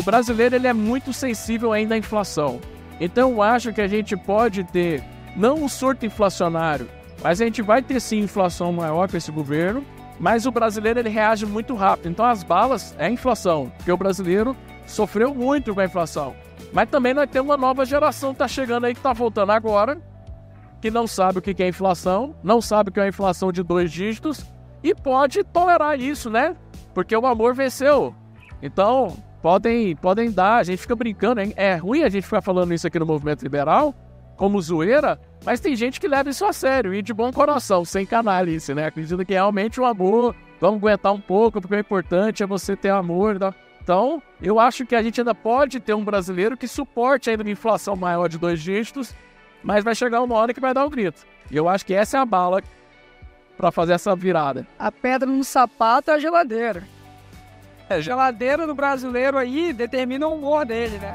o brasileiro ele é muito sensível ainda à inflação. Então eu acho que a gente pode ter não um surto inflacionário, mas a gente vai ter sim inflação maior com esse governo, mas o brasileiro ele reage muito rápido. Então as balas é inflação, porque o brasileiro sofreu muito com a inflação. Mas também nós temos uma nova geração que está chegando aí, que está voltando agora, que não sabe o que é inflação, não sabe o que é inflação de dois dígitos e pode tolerar isso, né? Porque o amor venceu. Então, podem, podem dar, a gente fica brincando, hein? é ruim a gente ficar falando isso aqui no movimento liberal, como zoeira, mas tem gente que leva isso a sério e de bom coração, sem canalice, né? Acredita que realmente o amor, vamos aguentar um pouco, porque o importante é você ter amor. Tá? Então, eu acho que a gente ainda pode ter um brasileiro que suporte ainda uma inflação maior de dois dígitos, mas vai chegar uma hora que vai dar um grito. E eu acho que essa é a bala para fazer essa virada. A pedra no sapato é a geladeira. É, a geladeira do brasileiro aí determina o humor dele, né?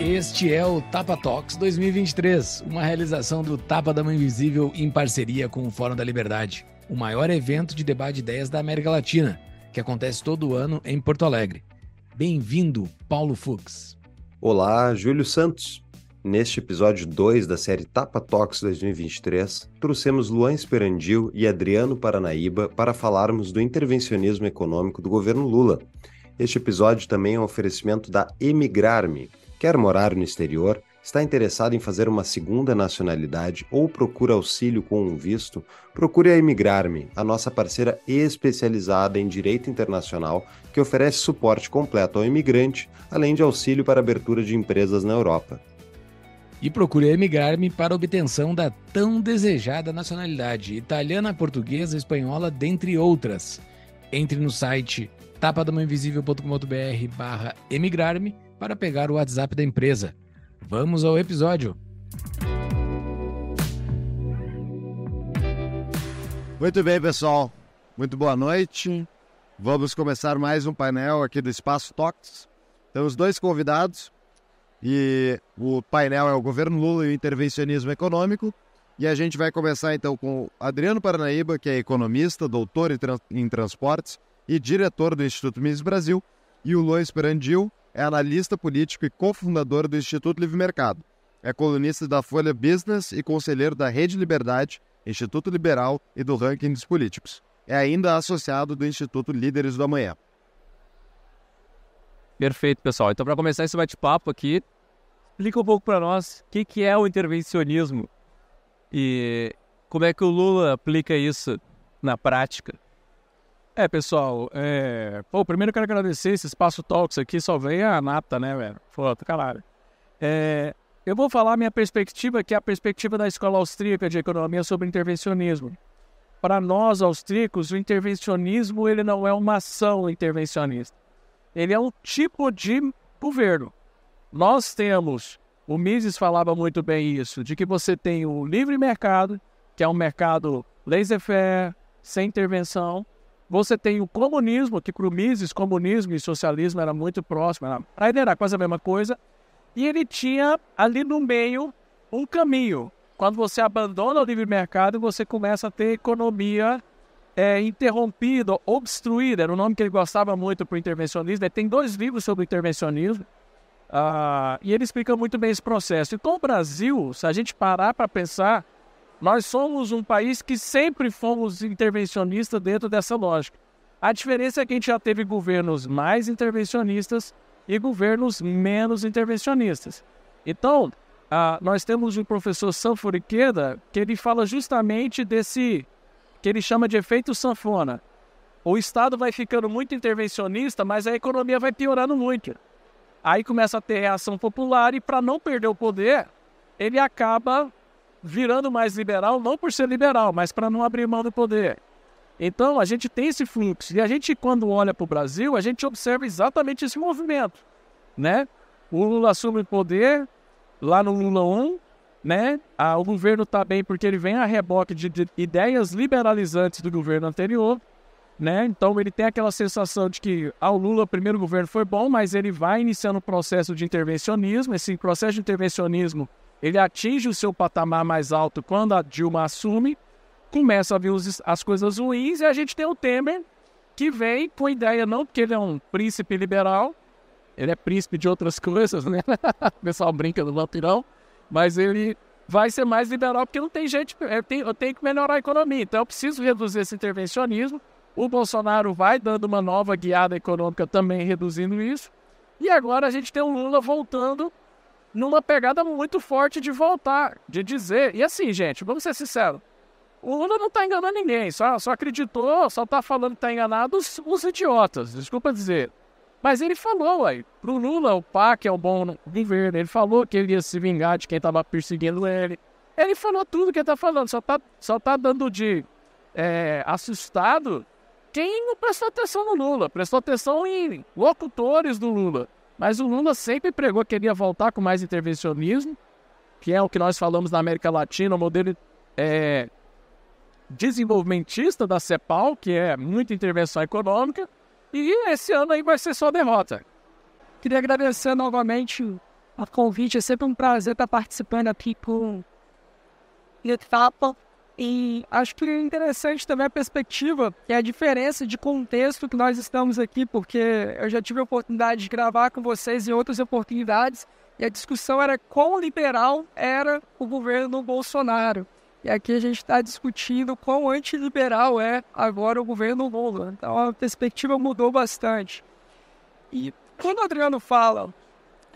Este é o Tapa Talks 2023, uma realização do Tapa da Mãe Invisível em parceria com o Fórum da Liberdade, o maior evento de debate de ideias da América Latina, que acontece todo ano em Porto Alegre. Bem-vindo, Paulo Fux. Olá, Júlio Santos. Neste episódio 2 da série Tapa Talks 2023, trouxemos Luan Esperandil e Adriano Paranaíba para falarmos do intervencionismo econômico do governo Lula. Este episódio também é um oferecimento da Emigrarme. Quer morar no exterior? Está interessado em fazer uma segunda nacionalidade ou procura auxílio com um visto? Procure a Emigrarme, a nossa parceira especializada em direito internacional que oferece suporte completo ao imigrante, além de auxílio para abertura de empresas na Europa e procure emigrar-me para obtenção da tão desejada nacionalidade italiana, portuguesa, espanhola, dentre outras. Entre no site tapadamainvisível.com.br barra emigrar-me para pegar o WhatsApp da empresa. Vamos ao episódio. Muito bem, pessoal. Muito boa noite. Vamos começar mais um painel aqui do Espaço Talks. Temos dois convidados. E o painel é o governo Lula e o intervencionismo econômico. E a gente vai começar então com Adriano Paranaíba, que é economista, doutor em, transportes e diretor do Instituto Mises Brasil, e o Luan Esperandil é analista político e cofundador do Instituto Livre Mercado. É colunista da Folha Business e conselheiro da Rede Liberdade, Instituto Liberal e do Ranking dos Políticos. É ainda associado do Instituto Líderes do Amanhã. Perfeito, pessoal. Então, para começar esse bate-papo aqui, explica um pouco para nós o que, que é o intervencionismo e como é que o Lula aplica isso na prática. É, pessoal, é... Pô, primeiro eu quero agradecer esse Espaço Talks aqui, só veio a nata, né, velho? Foda, caralho. É... Eu vou falar minha perspectiva, que é a perspectiva da Escola Austríaca de Economia sobre intervencionismo. Para nós, austríacos, o intervencionismo ele não é uma ação intervencionista ele é um tipo de governo. Nós temos, o Mises falava muito bem isso, de que você tem o livre mercado, que é um mercado laissez-faire, sem intervenção. Você tem o comunismo, que para o Mises, comunismo e socialismo era muito próximo, era, era quase a mesma coisa. E ele tinha ali no meio um caminho. Quando você abandona o livre mercado, você começa a ter economia é, interrompido, obstruído, era o nome que ele gostava muito para o intervencionismo. Ele tem dois livros sobre intervencionismo uh, e ele explica muito bem esse processo. Então, o Brasil, se a gente parar para pensar, nós somos um país que sempre fomos intervencionistas dentro dessa lógica. A diferença é que a gente já teve governos mais intervencionistas e governos menos intervencionistas. Então, uh, nós temos o professor Sanforiqueda, que ele fala justamente desse que ele chama de efeito sanfona. O Estado vai ficando muito intervencionista, mas a economia vai piorando muito. Aí começa a ter reação popular e, para não perder o poder, ele acaba virando mais liberal, não por ser liberal, mas para não abrir mão do poder. Então, a gente tem esse fluxo. E a gente, quando olha para o Brasil, a gente observa exatamente esse movimento. Né? O Lula assume o poder lá no Lula 1, né? Ah, o governo está bem porque ele vem a reboque de, de, ideias liberalizantes do governo anterior, né? Então ele tem aquela sensação de que ao ah, Lula o primeiro governo foi bom, mas ele vai iniciando um processo de intervencionismo. Esse processo de intervencionismo ele atinge o seu patamar mais alto quando a Dilma assume, começa a vir os, as coisas ruins e a gente tem o Temer que vem com ideia, não porque ele é um príncipe liberal, ele é príncipe de outras coisas, né? o pessoal brinca do vampirão, mas ele vai ser mais liberal porque não tem gente, eu tenho, eu tenho que melhorar a economia, então eu preciso reduzir esse intervencionismo. O Bolsonaro vai dando uma nova guiada econômica também reduzindo isso. E agora a gente tem o Lula voltando numa pegada muito forte de voltar, de dizer. E assim, gente, vamos ser sinceros. O Lula não está enganando ninguém, só, só acreditou, só está falando que está enganado os, os, idiotas, desculpa dizer. Mas ele falou, aí, pro Lula, o PAC é o bom governo, ele falou que ele ia se vingar de quem estava perseguindo ele. Ele falou tudo que ele está falando, só está só tá dando de é, assustado quem não prestou atenção no Lula, prestou atenção em locutores do Lula. Mas o Lula sempre pregou que queria voltar com mais intervencionismo, que é o que nós falamos na América Latina, o modelo é, desenvolvimentista da CEPAL, que é muita intervenção econômica, e esse ano aí vai ser só derrota. Queria agradecer novamente o convite, é sempre um prazer estar participando aqui com o. E acho que é interessante também a perspectiva e a diferença de contexto que nós estamos aqui, porque eu já tive a oportunidade de gravar com vocês em outras oportunidades, e a discussão era quão liberal era o governo Bolsonaro. E aqui a gente está discutindo quão antiliberal é agora o governo Lula. Então a perspectiva mudou bastante. E quando o Adriano fala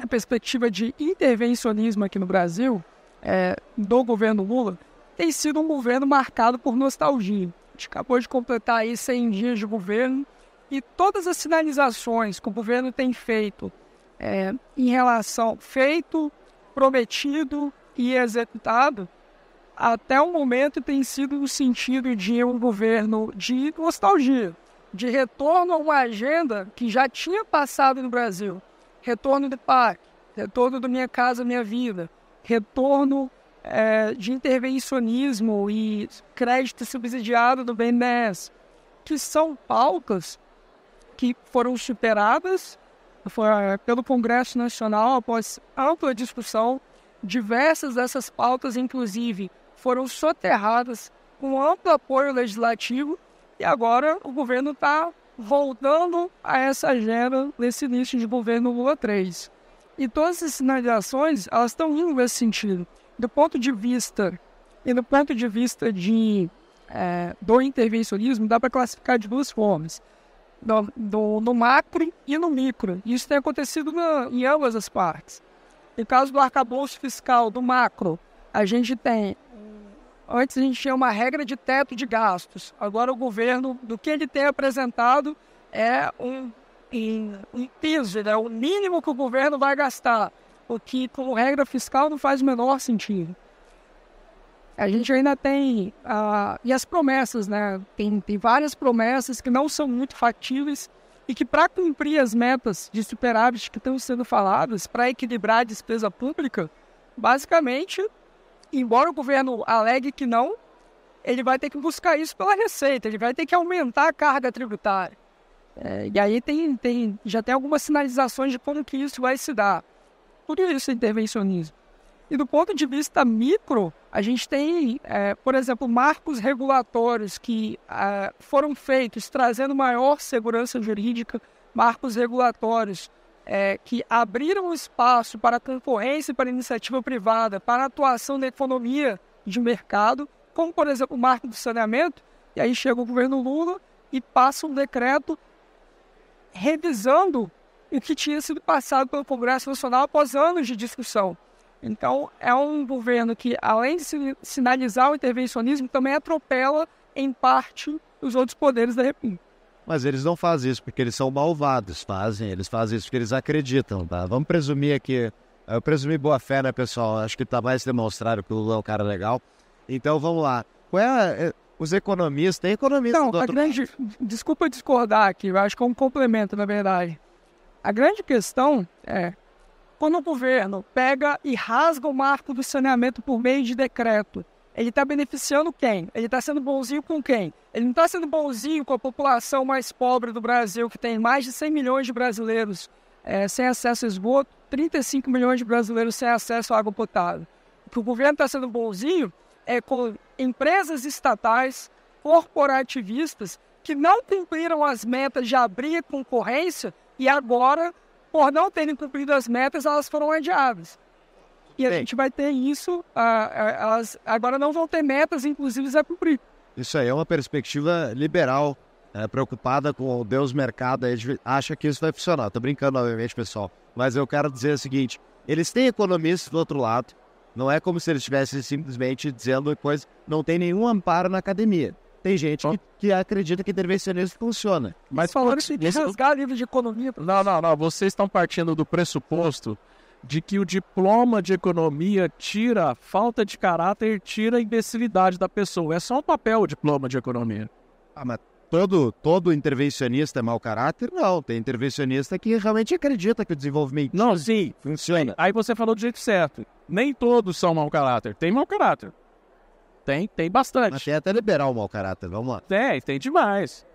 a perspectiva de intervencionismo aqui no Brasil, é, do governo Lula, tem sido um governo marcado por nostalgia. A gente acabou de completar aí 100 dias de governo e todas as sinalizações que o governo tem feito é, em relação feito, prometido e executado até o momento tem sido no sentido de um governo de nostalgia, de retorno a uma agenda que já tinha passado no Brasil. Retorno do PAC, retorno do Minha Casa Minha Vida, retorno é, de intervencionismo e crédito subsidiado do BNDES, que são pautas que foram superadas foi, pelo Congresso Nacional após ampla discussão. Diversas dessas pautas, inclusive, foram soterradas com amplo apoio legislativo e agora o governo está voltando a essa agenda nesse início de governo Lula 3. E todas essas sinalizações, elas estão indo nesse sentido. Do ponto de vista e do ponto de vista de, é, do intervencionismo, dá para classificar de duas formas. Do, do, no macro e no micro. Isso tem acontecido na, em ambas as partes. No caso do arcabouço fiscal do macro, a gente tem Antes a gente tinha uma regra de teto de gastos. Agora o governo, do que ele tem apresentado, é um, um piso, né? o mínimo que o governo vai gastar. O que, como regra fiscal, não faz o menor sentido. A gente ainda tem. Uh, e as promessas, né? Tem, tem várias promessas que não são muito factíveis e que, para cumprir as metas de superávit que estão sendo faladas, para equilibrar a despesa pública, basicamente embora o governo alegue que não, ele vai ter que buscar isso pela receita, ele vai ter que aumentar a carga tributária. É, e aí tem, tem, já tem algumas sinalizações de como que isso vai se dar. Tudo isso é intervencionismo. E do ponto de vista micro, a gente tem, é, por exemplo, marcos regulatórios que é, foram feitos trazendo maior segurança jurídica, marcos regulatórios é, que abriram espaço para concorrência para iniciativa privada, para atuação da economia de mercado, como, por exemplo, o marco do saneamento, e aí chega o governo Lula e passa um decreto revisando o que tinha sido passado pelo Congresso Nacional após anos de discussão. Então, é um governo que, além de sinalizar o intervencionismo, também atropela, em parte, os outros poderes da República. Mas eles não fazem isso porque eles são malvados, fazem. Eles fazem isso porque eles acreditam, tá? Vamos presumir aqui. Eu presumi boa fé, né, pessoal? Acho que tá mais demonstrado que o Lula é um cara legal. Então vamos lá. Qual é. é os economistas, tem economista Não, a grande. Desculpa discordar aqui, eu acho que é um complemento, na verdade. A grande questão é quando o governo pega e rasga o marco do saneamento por meio de decreto ele está beneficiando quem? Ele está sendo bonzinho com quem? Ele não está sendo bonzinho com a população mais pobre do Brasil, que tem mais de 100 milhões de brasileiros é, sem acesso a esgoto, 35 milhões de brasileiros sem acesso à água potável. O que o governo está sendo bonzinho é com empresas estatais, corporativistas, que não cumpriram as metas de abrir concorrência e agora, por não terem cumprido as metas, elas foram adiadas. E a Bem. gente vai ter isso, ah, ah, elas agora não vão ter metas, inclusive, a cumprir. Isso aí é uma perspectiva liberal, é, preocupada com o Deus mercado, acha que isso vai funcionar. Tô brincando, obviamente, pessoal. Mas eu quero dizer o seguinte: eles têm economistas do outro lado. Não é como se eles estivessem simplesmente dizendo coisa. Não tem nenhum amparo na academia. Tem gente que, que acredita que intervencionismo funciona. Mas que nesse- rasgar livro de economia. Não, não, não. Vocês estão partindo do pressuposto de que o diploma de economia tira a falta de caráter, tira a imbecilidade da pessoa. É só um papel o diploma de economia. Ah, mas todo, todo intervencionista é mau caráter? Não. Tem intervencionista que realmente acredita que o desenvolvimento Não, sim. funciona. Aí você falou do jeito certo. Nem todos são mau caráter. Tem mau caráter. Tem, tem Mas bastante. tem até liberal mau caráter. Vamos lá. Tem, tem demais.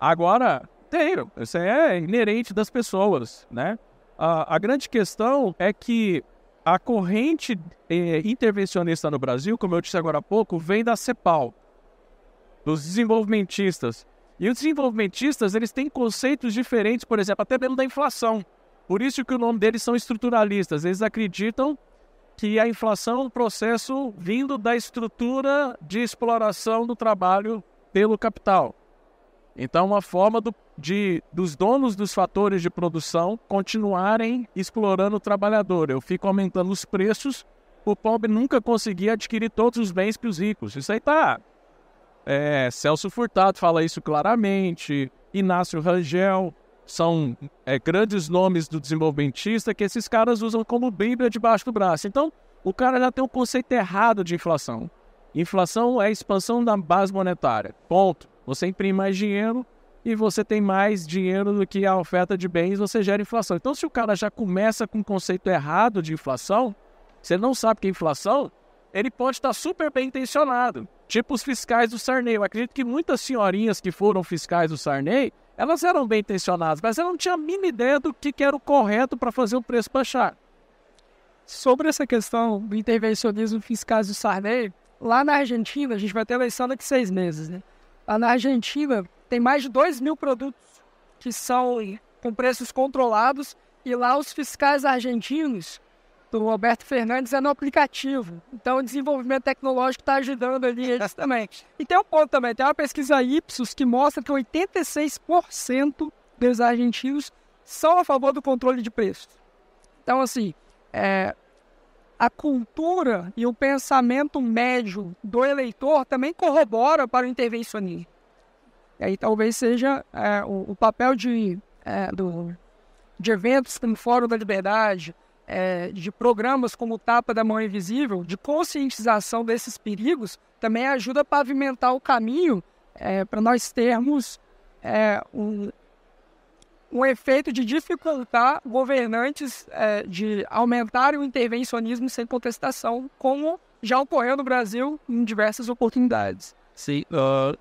Agora, tem, isso é inerente das pessoas, né? A, a grande questão é que a corrente eh, intervencionista no Brasil, como eu disse agora há pouco, vem da CEPAL, dos desenvolvimentistas. E os desenvolvimentistas, eles têm conceitos diferentes, por exemplo, até mesmo da inflação. Por isso que o nome deles são estruturalistas. Eles acreditam que a inflação é um processo vindo da estrutura de exploração do trabalho pelo capital. Então, uma forma do- de, dos donos dos fatores de produção continuarem explorando o trabalhador. Eu fico aumentando os preços, o pobre nunca conseguir adquirir todos os bens que os ricos. Isso aí tá. É, Celso Furtado fala isso claramente, Inácio Rangel, são é, grandes nomes do desenvolvimentista que esses caras usam como bíblia debaixo do braço. Então, o cara já tem um conceito errado de inflação. Inflação é a expansão da base monetária. Ponto. Você imprime mais dinheiro e você tem mais dinheiro do que a oferta de bens, você gera inflação. Então, se o cara já começa com um conceito errado de inflação, ele não sabe que é inflação, ele pode estar super bem intencionado. Tipo os fiscais do Sarney. Eu acredito que muitas senhorinhas que foram fiscais do Sarney, elas eram bem intencionadas, mas elas não tinham a mínima ideia do que, era o correto para fazer o preço baixar. Sobre essa questão do intervencionismo fiscal do Sarney, lá na Argentina, a gente vai ter eleição daqui seis meses, né? Lá na Argentina, tem mais de 2 mil produtos que são com preços controlados e lá os fiscais argentinos, do Roberto Fernandes, é no aplicativo. Então, o desenvolvimento tecnológico está ajudando ali eles também. E tem um ponto também, tem uma pesquisa Ipsos que mostra que 86% dos argentinos são a favor do controle de preços. Então, assim, é, a cultura e o pensamento médio do eleitor também corrobora para o intervencionismo. E aí talvez seja é, o, o papel de, é, do, de eventos como Fórum da Liberdade, é, de programas como o Tapa da Mão Invisível, de conscientização desses perigos, também ajuda a pavimentar o caminho é, para nós termos é, um, um efeito de dificultar governantes é, de aumentarem o intervencionismo sem contestação, como já ocorreu no Brasil em diversas oportunidades. Sim, uh,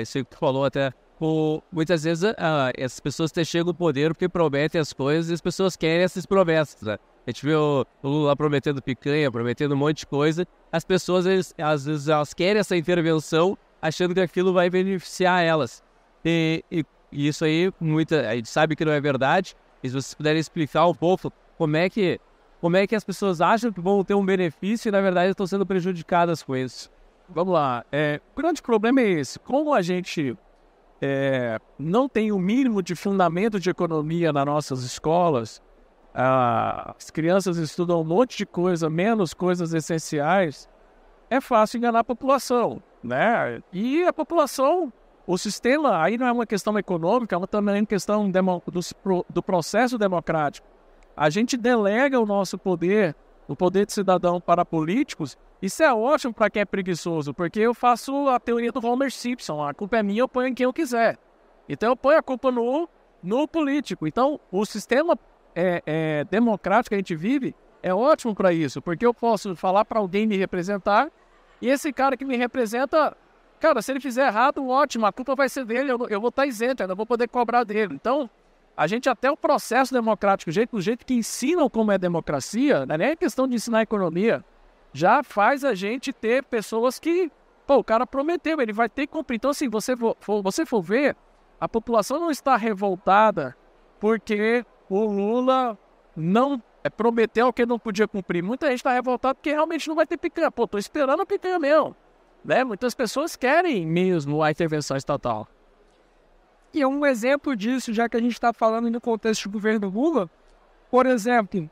isso aí que tu falou até. O, muitas vezes ah, essas pessoas até chegam no poder porque prometem as coisas e as pessoas querem essas promessas. Né? A gente vê o, o Lula prometendo picanha, prometendo um monte de coisa. As pessoas, eles, às vezes, elas querem essa intervenção achando que aquilo vai beneficiar elas. E, e- e isso aí, muita, a gente sabe que não é verdade. E se vocês puderem explicar um pouco como é que, como é que as pessoas acham que vão ter um benefício e, na verdade, estão sendo prejudicadas com isso. Vamos lá. É, o grande problema é esse. Como a gente é, não tem o mínimo de fundamento de economia nas nossas escolas, as crianças estudam um monte de coisa, menos coisas essenciais, é fácil enganar a população, né? E a população, o sistema, aí não é uma questão econômica, é também uma questão do, do processo democrático. A gente delega o nosso poder, o poder de cidadão para políticos, isso é ótimo para quem é preguiçoso, porque eu faço a teoria do Homer Simpson, a culpa é minha, eu ponho em quem eu quiser. Então eu ponho a culpa no, no político. Então o sistema é, é, democrático que a gente vive é ótimo para isso, porque eu posso falar para alguém me representar e esse cara que me representa, cara, se ele fizer errado, ótimo, a culpa vai ser dele, eu, eu vou estar isento, eu não vou poder cobrar dele. Então a gente até o processo democrático, o jeito, o jeito que ensinam como é democracia, não é nem questão de ensinar economia, já faz a gente ter pessoas que pô, o cara prometeu, ele vai ter que cumprir. Então, assim, você for, você for ver, a população não está revoltada porque o Lula não é, prometeu o que não podia cumprir. Muita gente está revoltada porque realmente não vai ter picanha. Pô, tô esperando a picanha mesmo. Né? Muitas pessoas querem mesmo a intervenção estatal. E um exemplo disso, já que a gente está falando no contexto do governo Lula, por exemplo,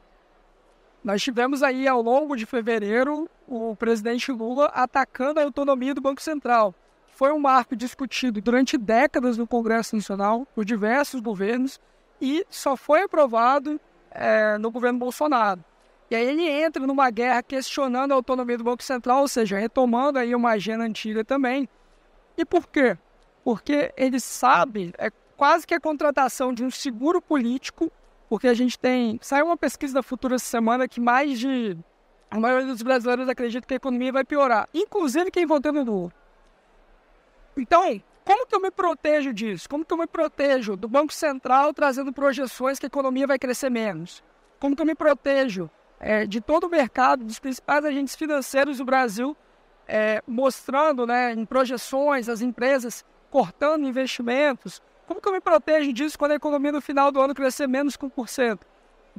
nós tivemos aí ao longo de fevereiro o presidente Lula atacando a autonomia do Banco Central. Foi um marco discutido durante décadas no Congresso Nacional por diversos governos e só foi aprovado é, no governo Bolsonaro. E aí ele entra numa guerra questionando a autonomia do Banco Central, ou seja, retomando aí uma agenda antiga também. E por quê? Porque ele sabe, é quase que a contratação de um seguro político, porque a gente tem. Saiu uma pesquisa da Futura essa semana que mais de. A maioria dos brasileiros acredita que a economia vai piorar, inclusive quem votou no Lula. Então, como que eu me protejo disso? Como que eu me protejo do Banco Central trazendo projeções que a economia vai crescer menos? Como que eu me protejo é, de todo o mercado, dos principais agentes financeiros do Brasil, é, mostrando né, em projeções as empresas cortando investimentos? Como que eu me protejo disso quando a economia no final do ano crescer menos que 1%?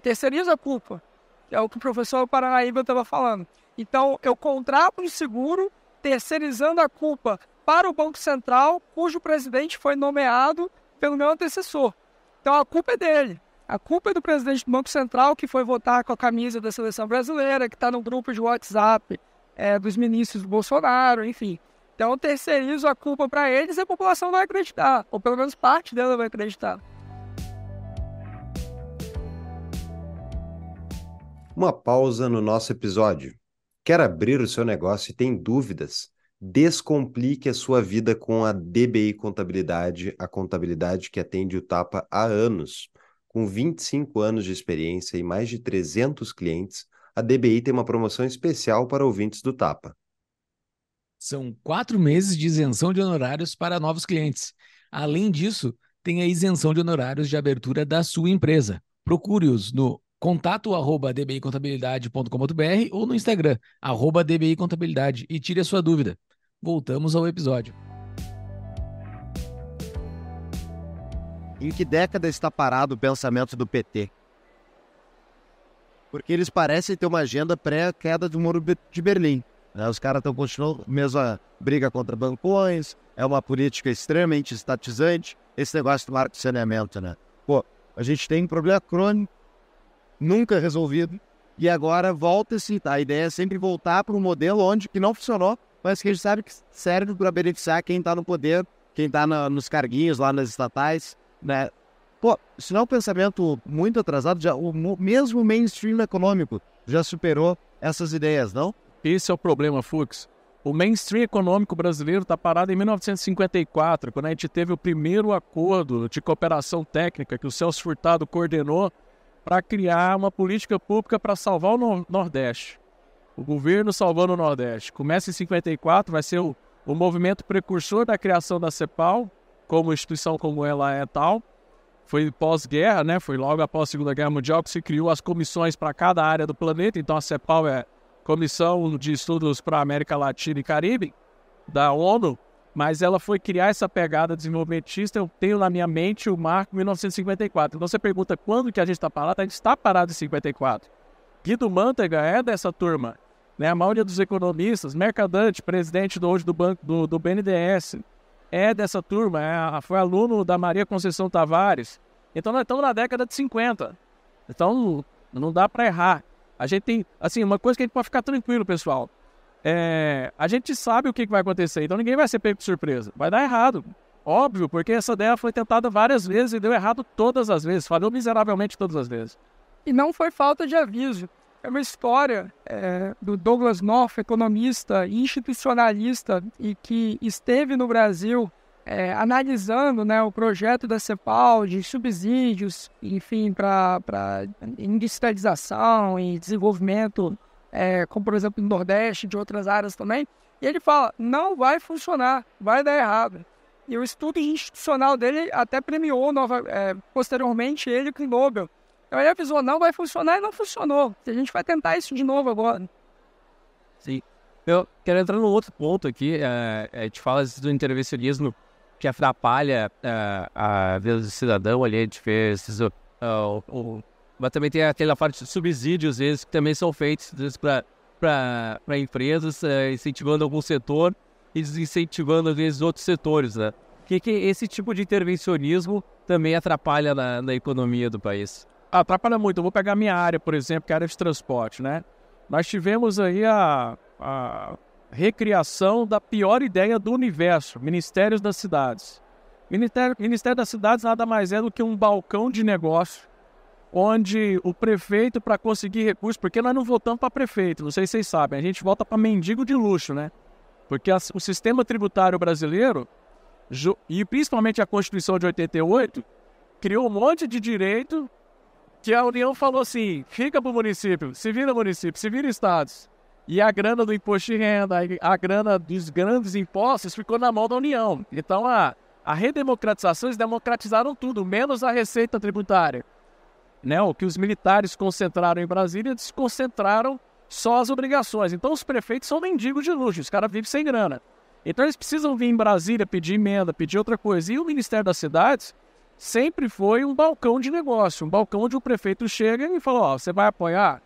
Terceiriza a culpa, é o que o professor Paranaíba estava falando. Então, eu contrato um seguro terceirizando a culpa para o Banco Central, cujo presidente foi nomeado pelo meu antecessor. Então a culpa é dele. A culpa é do presidente do Banco Central, que foi votar com a camisa da seleção brasileira, que está no grupo de WhatsApp é, dos ministros do Bolsonaro, enfim. Então terceirizo a culpa para eles e a população vai acreditar, ou pelo menos parte dela vai acreditar. Uma pausa no nosso episódio. Quer abrir o seu negócio e tem dúvidas? Descomplique a sua vida com a DBI Contabilidade, a contabilidade que atende o Tapa há anos. Com 25 anos de experiência e mais de 300 clientes, a DBI tem uma promoção especial para ouvintes do Tapa. São quatro meses de isenção de honorários para novos clientes. Além disso, tem a isenção de honorários de abertura da sua empresa. Procure-os no contato arroba dbicontabilidade.com.br ou no Instagram, arroba dbicontabilidade e tire a sua dúvida voltamos ao episódio. Em que década está parado o pensamento do PT? Porque eles parecem ter uma agenda pré-queda do Muro de Berlim. Né? Os caras estão continuando mesma briga contra bancões, é uma política extremamente estatizante, esse negócio do marco de saneamento, né? Pô, a gente tem um problema crônico, nunca resolvido, e agora volta-se, a ideia é sempre voltar para um modelo onde que não funcionou, mas que a gente sabe que serve para beneficiar quem está no poder, quem está nos carguinhos lá nas estatais, né? Pô, isso não é um pensamento muito atrasado, já, o mesmo mainstream econômico já superou essas ideias, não? Esse é o problema, Fux. O mainstream econômico brasileiro está parado em 1954, quando a gente teve o primeiro acordo de cooperação técnica que o Celso Furtado coordenou para criar uma política pública para salvar o Nordeste o governo salvando o Nordeste. Começa em 54, vai ser o, o movimento precursor da criação da CEPAL, como instituição como ela é tal. Foi pós-guerra, né? Foi logo após a Segunda Guerra Mundial que se criou as comissões para cada área do planeta. Então a CEPAL é Comissão de Estudos para a América Latina e Caribe da ONU, mas ela foi criar essa pegada desenvolvimentista. Eu tenho na minha mente o marco 1954. Então você pergunta quando que a gente está parado? A gente está parado em 54. Guido Mantega é dessa turma. Né? A maioria dos economistas, Mercadante, presidente do, hoje do, banco, do, do BNDES, é dessa turma, é, foi aluno da Maria Conceição Tavares. Então nós estamos na década de 50. Então não dá para errar. A gente tem, assim, uma coisa que a gente pode ficar tranquilo, pessoal. É, a gente sabe o que vai acontecer, então ninguém vai ser pego de surpresa. Vai dar errado. Óbvio, porque essa ideia foi tentada várias vezes e deu errado todas as vezes, falhou miseravelmente todas as vezes. E não foi falta de aviso. É uma história é, do Douglas North, economista institucionalista e que esteve no Brasil é, analisando né, o projeto da CEPAL de subsídios, enfim, para industrialização e desenvolvimento, é, como por exemplo no Nordeste, de outras áreas também. E ele fala: não vai funcionar, vai dar errado. E o estudo institucional dele até premiou nova, é, posteriormente ele com o Nobel então ele avisou, não vai funcionar e não funcionou. A gente vai tentar isso de novo agora. Sim. Eu quero entrar num outro ponto aqui. É, a gente fala do intervencionismo que atrapalha é, a vida do cidadão ali. A gente vê esses, uh, uh, mas também tem aquela parte de subsídios, às vezes, que também são feitos para empresas, uh, incentivando algum setor e desincentivando, às vezes, outros setores, né? Que, que esse tipo de intervencionismo também atrapalha na, na economia do país? Atrapalha muito. Eu vou pegar minha área, por exemplo, que é a área de transporte, né? Nós tivemos aí a, a recriação da pior ideia do universo, Ministérios das Cidades. Ministério, Ministério das Cidades nada mais é do que um balcão de negócio, onde o prefeito, para conseguir recursos, porque nós não votamos para prefeito, não sei se vocês sabem, a gente vota para mendigo de luxo, né? Porque a, o sistema tributário brasileiro, e principalmente a Constituição de 88, criou um monte de direito que a União falou assim: fica para o município, se vira município, se vira estados. E a grana do imposto de renda, a grana dos grandes impostos ficou na mão da União. Então a, a redemocratização, eles democratizaram tudo, menos a receita tributária. Né? O que os militares concentraram em Brasília, eles concentraram só as obrigações. Então os prefeitos são mendigos de luxo, os caras vivem sem grana. Então eles precisam vir em Brasília pedir emenda, pedir outra coisa. E o Ministério das Cidades sempre foi um balcão de negócio, um balcão onde o prefeito chega e fala, ó, você vai apoiar?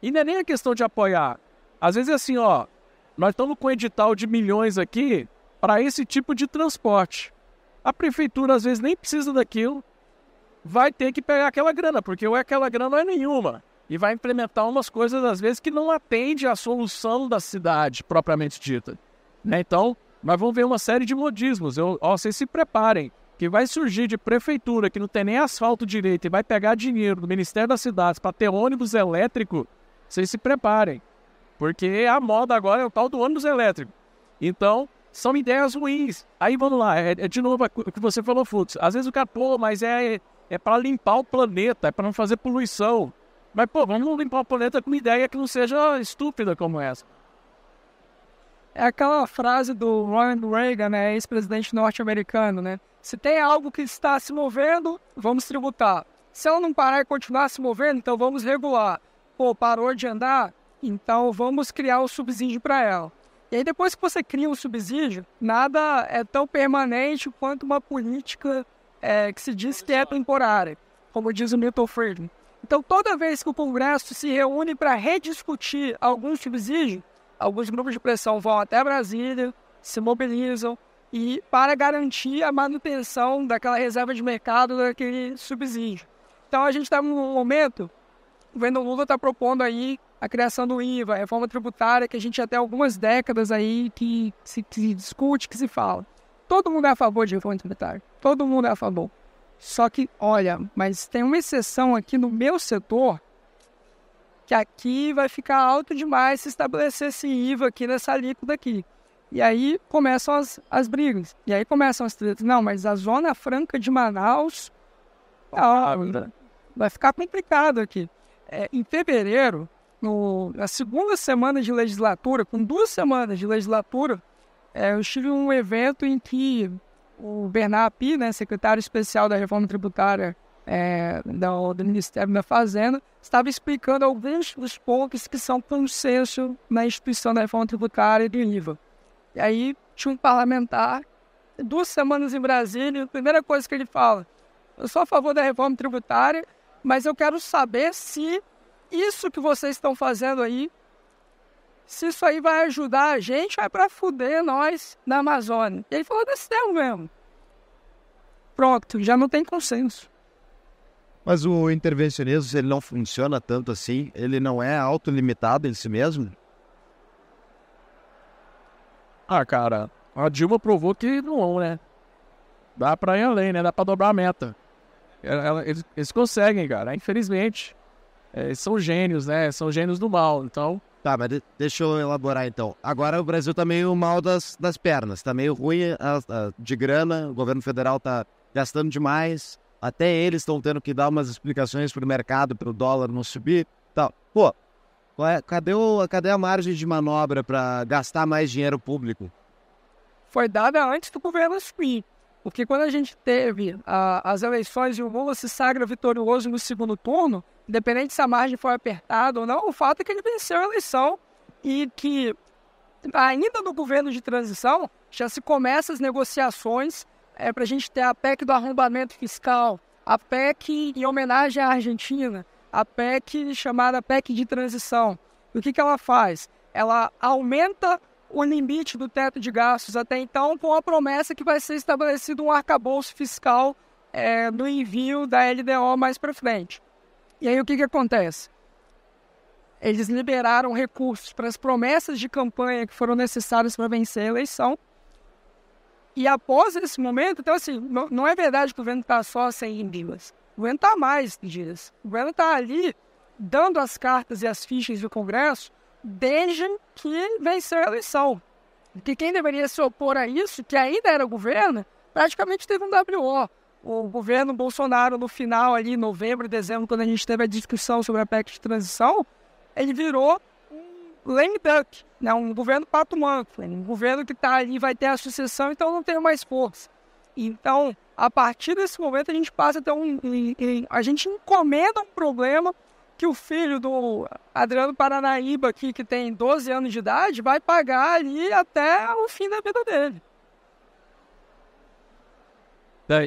E não é nem a questão de apoiar. Às vezes é assim, ó, nós estamos com um edital de milhões aqui para esse tipo de transporte. A prefeitura às vezes nem precisa daquilo, vai ter que pegar aquela grana, porque ou aquela grana não é nenhuma. E vai implementar umas coisas, às vezes, que não atende à solução da cidade propriamente dita. Né? Então, nós vamos ver uma série de modismos. Eu, ó, vocês se preparem que vai surgir de prefeitura que não tem nem asfalto direito e vai pegar dinheiro do Ministério das Cidades para ter ônibus elétrico, vocês se preparem. Porque a moda agora é o tal do ônibus elétrico. Então, são ideias ruins. Aí vamos lá, é, é de novo o que você falou, Fux. Às vezes o cara, pô, mas é, é para limpar o planeta, é para não fazer poluição. Mas, pô, vamos limpar o planeta com ideia que não seja estúpida como essa. É aquela frase do Ronald Reagan, né, ex-presidente norte-americano, né? Se tem algo que está se movendo, vamos tributar. Se ela não parar e continuar se movendo, então vamos regular. Pô, parou de andar? Então vamos criar o um subsídio para ela. E aí depois que você cria um subsídio, nada é tão permanente quanto uma política é, que se diz que é temporária, como diz o Milton Friedman. Então toda vez que o Congresso se reúne para rediscutir algum subsídio, alguns grupos de pressão vão até Brasília, se mobilizam, e para garantir a manutenção daquela reserva de mercado daquele subsídio. Então a gente está num momento, o governo Lula está propondo aí a criação do IVA, a reforma tributária, que a gente já tem algumas décadas aí que se, que se discute, que se fala. Todo mundo é a favor de reforma tributária, todo mundo é a favor. Só que, olha, mas tem uma exceção aqui no meu setor, que aqui vai ficar alto demais se estabelecer esse IVA aqui nessa alíquota aqui. E aí começam as, as brigas. E aí começam as tretas. Não, mas a Zona Franca de Manaus ah, vai ficar complicado aqui. É, em fevereiro, no, na segunda semana de legislatura, com duas semanas de legislatura, é, eu tive um evento em que o Bernard né, secretário especial da reforma tributária é, do, do, Ministério da Fazenda, estava explicando alguns dos pontos que são consenso na instituição da reforma tributária e do IVA. E aí tinha um parlamentar, duas semanas em Brasília, a primeira coisa que ele fala, eu sou a favor da reforma tributária, mas eu quero saber se isso que vocês estão fazendo aí, se isso aí vai ajudar a gente, vai para fuder nós na Amazônia. E ele falou desse termo mesmo. Pronto, já não tem consenso. Mas o intervencionismo, ele não funciona tanto assim, ele não é autolimitado em si mesmo? Ah, cara, a Dilma provou que não, né? Dá pra ir além, né? Dá pra dobrar a meta. Ela, eles, eles, conseguem, cara. Infelizmente. É, são gênios, né? São gênios do mal, então... Tá, mas deixa eu elaborar então. Agora o Brasil tá meio mal das, das pernas. Tá meio ruim a, a, de grana. O governo federal tá gastando demais. Até eles estão tendo que dar umas explicações pro mercado, pro dólar não subir. Tal. Pô, é, cadê, o, cadê a margem de manobra para gastar mais dinheiro público? Foi dada antes do governo Spin. Porque quando a gente teve a, as eleições e o Lula se sagra vitorioso no segundo turno, independente se a margem foi apertada ou não, o fato é que ele venceu a eleição e que ainda no governo de transição, já se começa as negociações é, para a gente ter a PEC do arrombamento fiscal, a PEC em homenagem à Argentina, a PEC chamada PEC de transição. E o que, que ela faz? Ela aumenta o limite do teto de gastos até então, com a promessa que vai ser estabelecido um arcabouço fiscal é, no envio da LDO mais para frente. E aí o que, que acontece? Eles liberaram recursos para as promessas de campanha que foram necessárias para vencer a eleição. E após esse momento, então assim, não, não é verdade que o governo está só sem indias. O governo está mais dias. O governo está ali dando as cartas e as fichas do Congresso desde que venceu a eleição. Porque quem deveria se opor a isso, que ainda era governo, praticamente teve um WO. O governo Bolsonaro, no final ali, novembro, dezembro, quando a gente teve a discussão sobre a PEC de transição, ele virou um lame duck, né? um governo pato manco, um governo que está ali, vai ter a sucessão, então não tem mais força. Então, a partir desse momento, a gente passa a ter um. A gente encomenda um problema que o filho do Adriano Paranaíba, aqui, que tem 12 anos de idade, vai pagar ali até o fim da vida dele.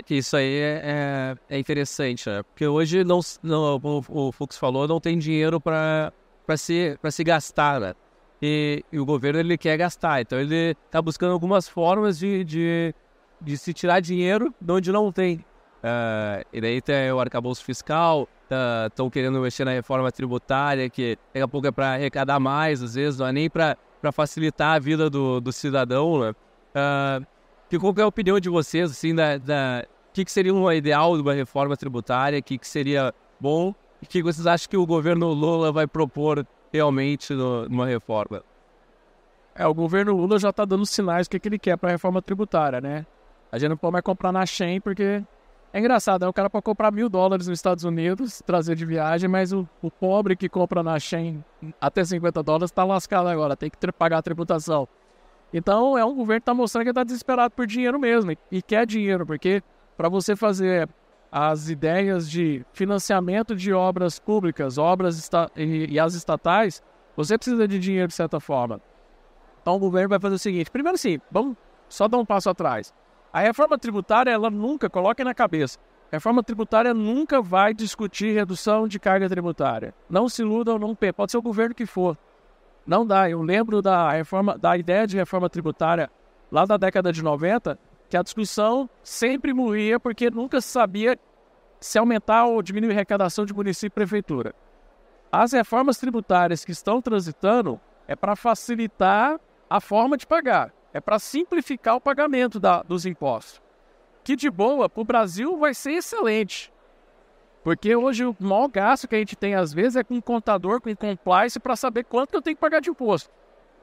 Isso aí é, é, é interessante, né? porque hoje, não, não, o, o Fux falou, não tem dinheiro para se, se gastar, né? E, e, o governo ele quer gastar, então ele está buscando algumas formas de, de, de, se tirar dinheiro de onde não tem. Uh, e daí tem o arcabouço fiscal, estão tá, querendo mexer na reforma tributária, que daqui a pouco é para arrecadar mais, às vezes, não é nem para facilitar a vida do, do cidadão. Né? Uh, que, qual é a opinião de vocês, assim, da, da que, que seria um ideal de uma reforma tributária, o que, que seria bom, e o que vocês acham que o governo Lula vai propor realmente no, numa reforma? É, o governo Lula já está dando sinais do que, que ele quer para a reforma tributária, né? A gente não pode mais comprar na Shen porque é engraçado, né? o cara pode comprar mil dólares nos Estados Unidos, trazer de viagem, mas o, o pobre que compra na Shen até 50 dólares está lascado agora, tem que pagar a tributação. Então é um governo que está mostrando que está desesperado por dinheiro mesmo, e quer dinheiro, porque para você fazer as ideias de financiamento de obras públicas, obras e, e as estatais, você precisa de dinheiro de certa forma. Então o governo vai fazer o seguinte: primeiro, sim, vamos só dar um passo atrás. A reforma tributária, ela nunca, coloque na cabeça, a reforma tributária nunca vai discutir redução de carga tributária. Não se iludam, não pode ser o governo que for. Não dá. Eu lembro da reforma, da ideia de reforma tributária lá da década de 90, que a discussão sempre morria porque nunca se sabia se aumentar ou diminuir a arrecadação de município e prefeitura. As reformas tributárias que estão transitando é para facilitar a forma de pagar é para simplificar o pagamento da, dos impostos. Que de boa, para o Brasil vai ser excelente. Porque hoje o maior gasto que a gente tem, às vezes, é com contador, com compliance, para saber quanto eu tenho que pagar de imposto.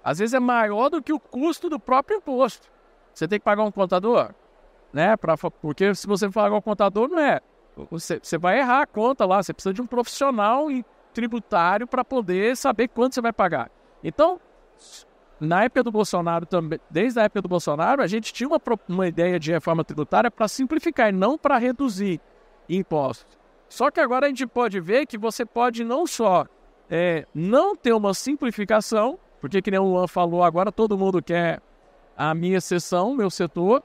Às vezes é maior do que o custo do próprio imposto. Você tem que pagar um contador, né? Pra, porque se você pagar um contador, não é. Você, você vai errar a conta lá. Você precisa de um profissional tributário para poder saber quanto você vai pagar. Então, na época do Bolsonaro também, desde a época do Bolsonaro, a gente tinha uma, uma ideia de reforma tributária para simplificar e não para reduzir impostos. Só que agora a gente pode ver que você pode não só é, não ter uma simplificação, porque que nem o Luan falou agora, todo mundo quer a minha seção, meu setor,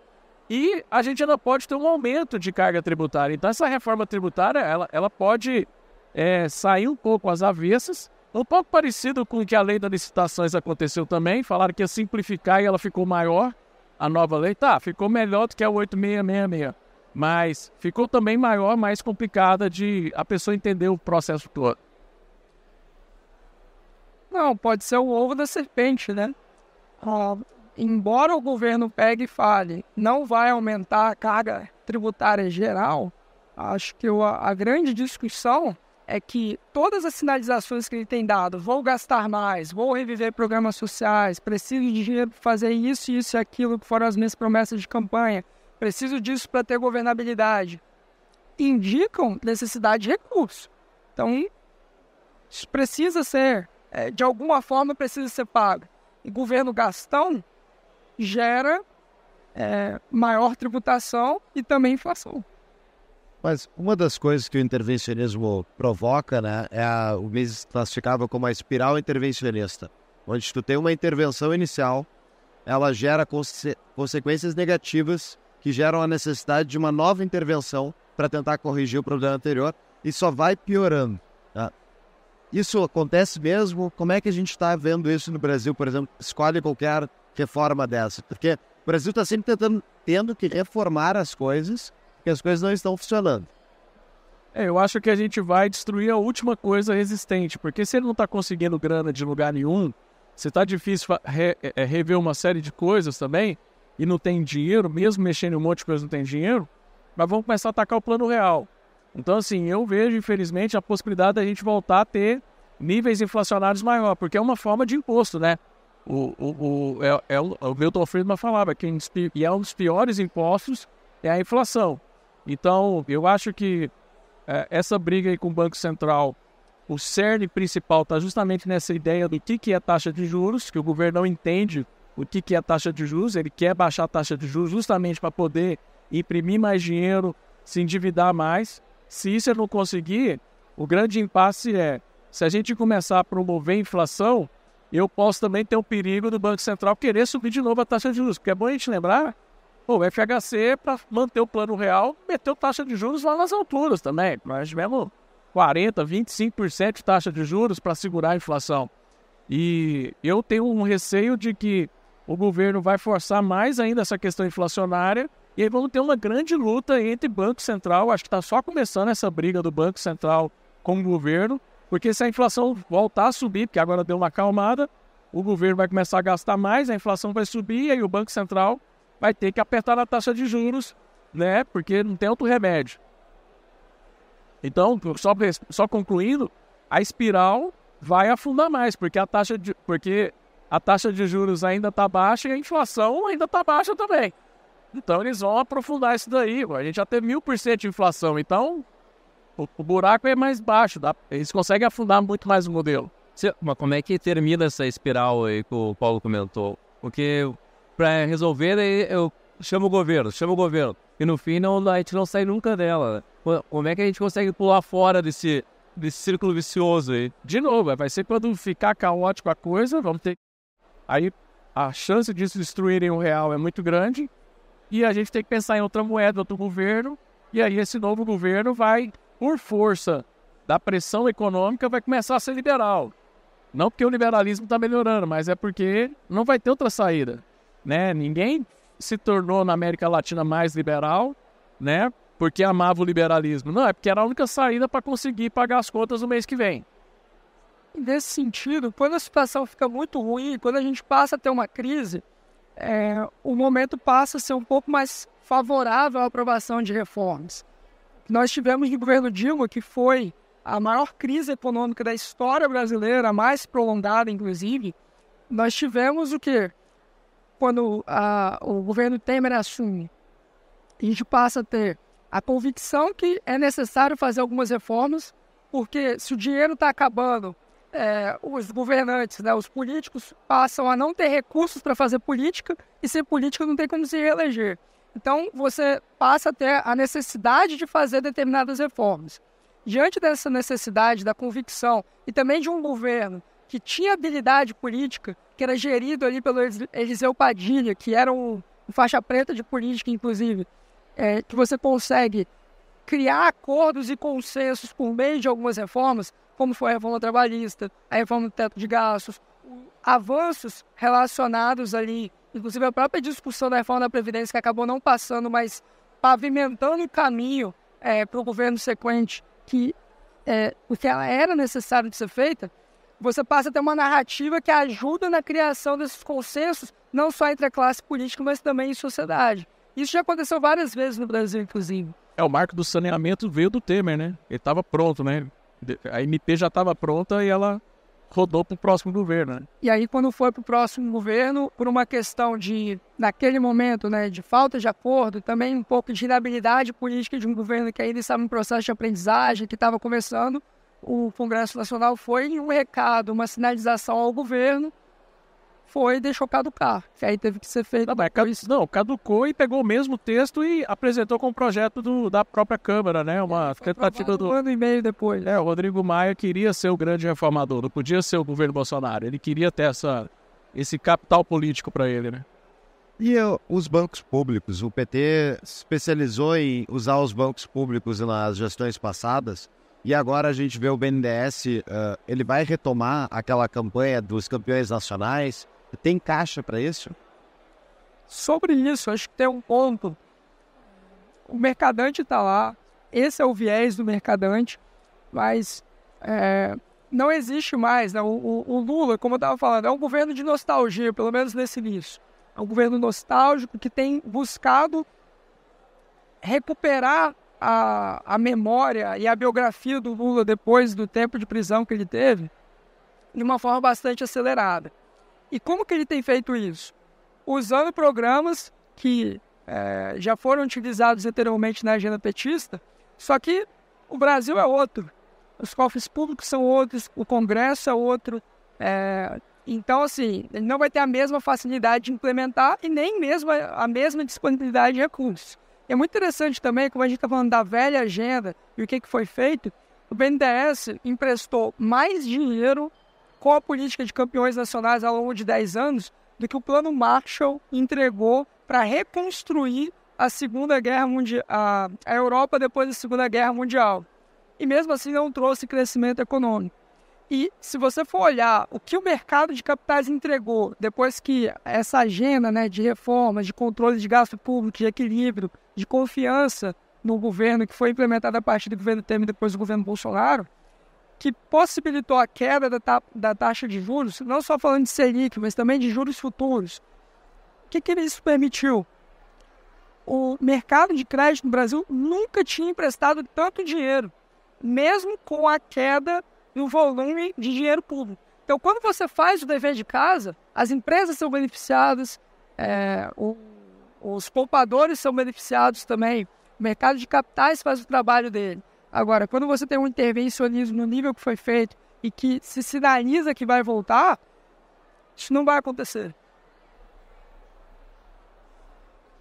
e a gente ainda pode ter um aumento de carga tributária. Então essa reforma tributária, ela, ela pode é, sair um pouco às avessas, um pouco parecido com o que a lei das licitações aconteceu também. Falaram que ia simplificar e ela ficou maior. A nova lei, tá, ficou melhor do que a 8666. Mas ficou também maior, mais complicada de a pessoa entender o processo todo. Não, pode ser o ovo da serpente, né? Ah, embora o governo pegue e fale, não vai aumentar a carga tributária geral, acho que a, grande discussão é que todas as sinalizações que ele tem dado, vou gastar mais, vou reviver programas sociais, preciso de dinheiro para fazer isso, isso e aquilo, que foram as minhas promessas de campanha, preciso disso para ter governabilidade, indicam necessidade de recurso. Então, precisa ser, é, de alguma forma, precisa ser pago. E governo gastão gera é, maior tributação e também inflação. Mas uma das coisas que o intervencionismo provoca, né, é a, o Mises classificava como a espiral intervencionista. onde tu tem uma intervenção inicial, ela gera conse consequências negativas que geram a necessidade de uma nova intervenção para tentar corrigir o problema anterior e só vai piorando. Tá? Isso acontece mesmo? Como é que a gente está vendo isso no Brasil, por exemplo? Escolhe qualquer reforma dessa. Porque o Brasil está sempre tentando, tendo que reformar as coisas, porque as coisas não estão funcionando. É, eu acho que a gente vai destruir a última coisa resistente, porque se ele não está conseguindo grana de lugar nenhum, se está difícil re, é, rever uma série de coisas também, e não tem dinheiro, mesmo mexendo em um monte de coisa não tem dinheiro, mas vamos começar a atacar o plano real. Então, assim, eu vejo, infelizmente, a possibilidade da gente voltar a ter níveis inflacionários maior, porque é uma forma de imposto, né? O, o, o, é, é, o Milton Friedman falava que é um dos piores impostos é a inflação. Então, eu acho que é, essa briga aí com o Banco Central, o cerne principal está justamente nessa ideia do que, que é taxa de juros, que o governo não entende o que, que é taxa de juros, ele quer baixar a taxa de juros justamente para poder imprimir mais dinheiro, se endividar mais. Se isso ele não conseguir, o grande impasse é, se a gente começar a promover inflação, eu posso também ter o perigo do Banco Central querer subir de novo a taxa de juros. Porque é bom a gente lembrar, o FHC, para manter o plano real, meteu taxa de juros lá nas alturas também. Nós tivemos 40%, 25% de taxa de juros para segurar a inflação. E eu tenho um receio de que o governo vai forçar mais ainda essa questão inflacionária e aí vamos ter uma grande luta entre Banco Central. Acho que está só começando essa briga do Banco Central com o governo, porque se a inflação voltar a subir, porque agora deu uma acalmada, o governo vai começar a gastar mais, a inflação vai subir e aí o Banco Central vai ter que apertar a taxa de juros, né? Porque não tem outro remédio. Então, só, só concluindo, a espiral vai afundar mais, porque a taxa de, porque a taxa de juros ainda está baixa e a inflação ainda está baixa também. Então eles vão aprofundar isso daí. A gente já teve mil por cento de inflação, então o, o, buraco é mais baixo. Dá, eles conseguem afundar muito mais o modelo. Mas como é que termina essa espiral aí que o Paulo comentou? Porque para resolver, eu chamo o governo, chamo o governo. E no fim não, a gente não sai nunca dela. Como é que a gente consegue pular fora desse, desse círculo vicioso aí? De novo, vai ser quando ficar caótico a coisa, vamos ter Aí a chance de destruírem o real é muito grande e a gente tem que pensar em outra moeda, outro governo. E aí esse novo governo vai, por força da pressão econômica, vai começar a ser liberal. Não porque o liberalismo está melhorando, mas é porque não vai ter outra saída. Né? Ninguém se tornou na América Latina mais liberal, né? Porque amava o liberalismo. Não, é porque era a única saída para conseguir pagar as contas no mês que vem. Nesse sentido, quando a situação fica muito ruim, quando a gente passa a ter uma crise, é, o momento passa a ser um pouco mais favorável à aprovação de reformas. Nós tivemos no governo Dilma, que foi a maior crise econômica da história brasileira, a mais prolongada, inclusive. Nós tivemos o que? Quando a, o governo Temer assume, a gente passa a ter a convicção que é necessário fazer algumas reformas, porque se o dinheiro está acabando, é, os governantes, né, os políticos, passam a não ter recursos para fazer política e sem política não tem como se reeleger. Então, você passa a ter a necessidade de fazer determinadas reformas. Diante dessa necessidade, da convicção e também de um governo que tinha habilidade política, que era gerido ali pelo Eliseu Padilha, que era um, faixa preta de política, inclusive, é, que você consegue criar acordos e consensos por meio de algumas reformas, como foi a reforma trabalhista, a reforma do teto de gastos, avanços relacionados ali, inclusive a própria discussão da reforma da Previdência, que acabou não passando, mas pavimentando o caminho é, para o governo sequente, que é, o que ela era necessário de ser feita, você passa a ter uma narrativa que ajuda na criação desses consensos, não só entre a classe política, mas também em sociedade. Isso já aconteceu várias vezes no Brasil, inclusive. É, o marco do saneamento veio do Temer, né? Ele estava pronto, né? A MP já estava pronta e ela rodou para o próximo governo. Né? E aí, quando foi para o próximo governo, por uma questão de, naquele momento, né, de falta de acordo, também um pouco de inabilidade política de um governo que ainda estava em processo de aprendizagem, que estava começando, o Congresso Nacional foi um recado, uma sinalização ao governo, foi e deixou caducar. Que aí teve que ser feito. Não, mas, não, caducou e pegou o mesmo texto e apresentou com o projeto do, da própria Câmara, né? Uma tentativa do. Um ano e meio depois. É, o Rodrigo Maia queria ser o grande reformador, não podia ser o governo Bolsonaro. Ele queria ter essa, esse capital político para ele, né? E os bancos públicos? O PT especializou em usar os bancos públicos nas gestões passadas e agora a gente vê o BNDES, uh, ele vai retomar aquela campanha dos campeões nacionais. Tem caixa para isso? Sobre isso, acho que tem um ponto. O mercadante está lá, esse é o viés do mercadante, mas é, não existe mais. Né? O, o, o, Lula, como eu estava falando, é um governo de nostalgia, pelo menos nesse início. É um governo nostálgico que tem buscado recuperar a, a memória e a biografia do Lula depois do tempo de prisão que ele teve de uma forma bastante acelerada. E como que ele tem feito isso? Usando programas que é, já foram utilizados anteriormente na agenda petista, só que o Brasil é outro. Os cofres públicos são outros, o Congresso é outro. É, então, assim, ele não vai ter a mesma facilidade de implementar e nem mesmo a mesma disponibilidade de recursos. É muito interessante também, como a gente está falando da velha agenda e o que, que foi feito, o BNDES emprestou mais dinheiro com a política de campeões nacionais ao longo de 10 anos do que o plano Marshall entregou para reconstruir a Segunda Guerra Mundial, a, Europa depois da Segunda Guerra Mundial. E mesmo assim não trouxe crescimento econômico. E se você for olhar o que o mercado de capitais entregou depois que essa agenda né, de reformas, de controle de gasto público, de equilíbrio, de confiança no governo que foi implementada a partir do governo Temer depois do governo Bolsonaro, que possibilitou a queda da, ta da taxa de juros, não só falando de Selic, mas também de juros futuros. O que, que isso permitiu? O mercado de crédito no Brasil nunca tinha emprestado tanto dinheiro, mesmo com a queda no volume de dinheiro público. Então, quando você faz o dever de casa, as empresas são beneficiadas, é, o, os poupadores são beneficiados também, o mercado de capitais faz o trabalho dele. Agora, quando você tem um intervencionismo no nível que foi feito e que se sinaliza que vai voltar, isso não vai acontecer.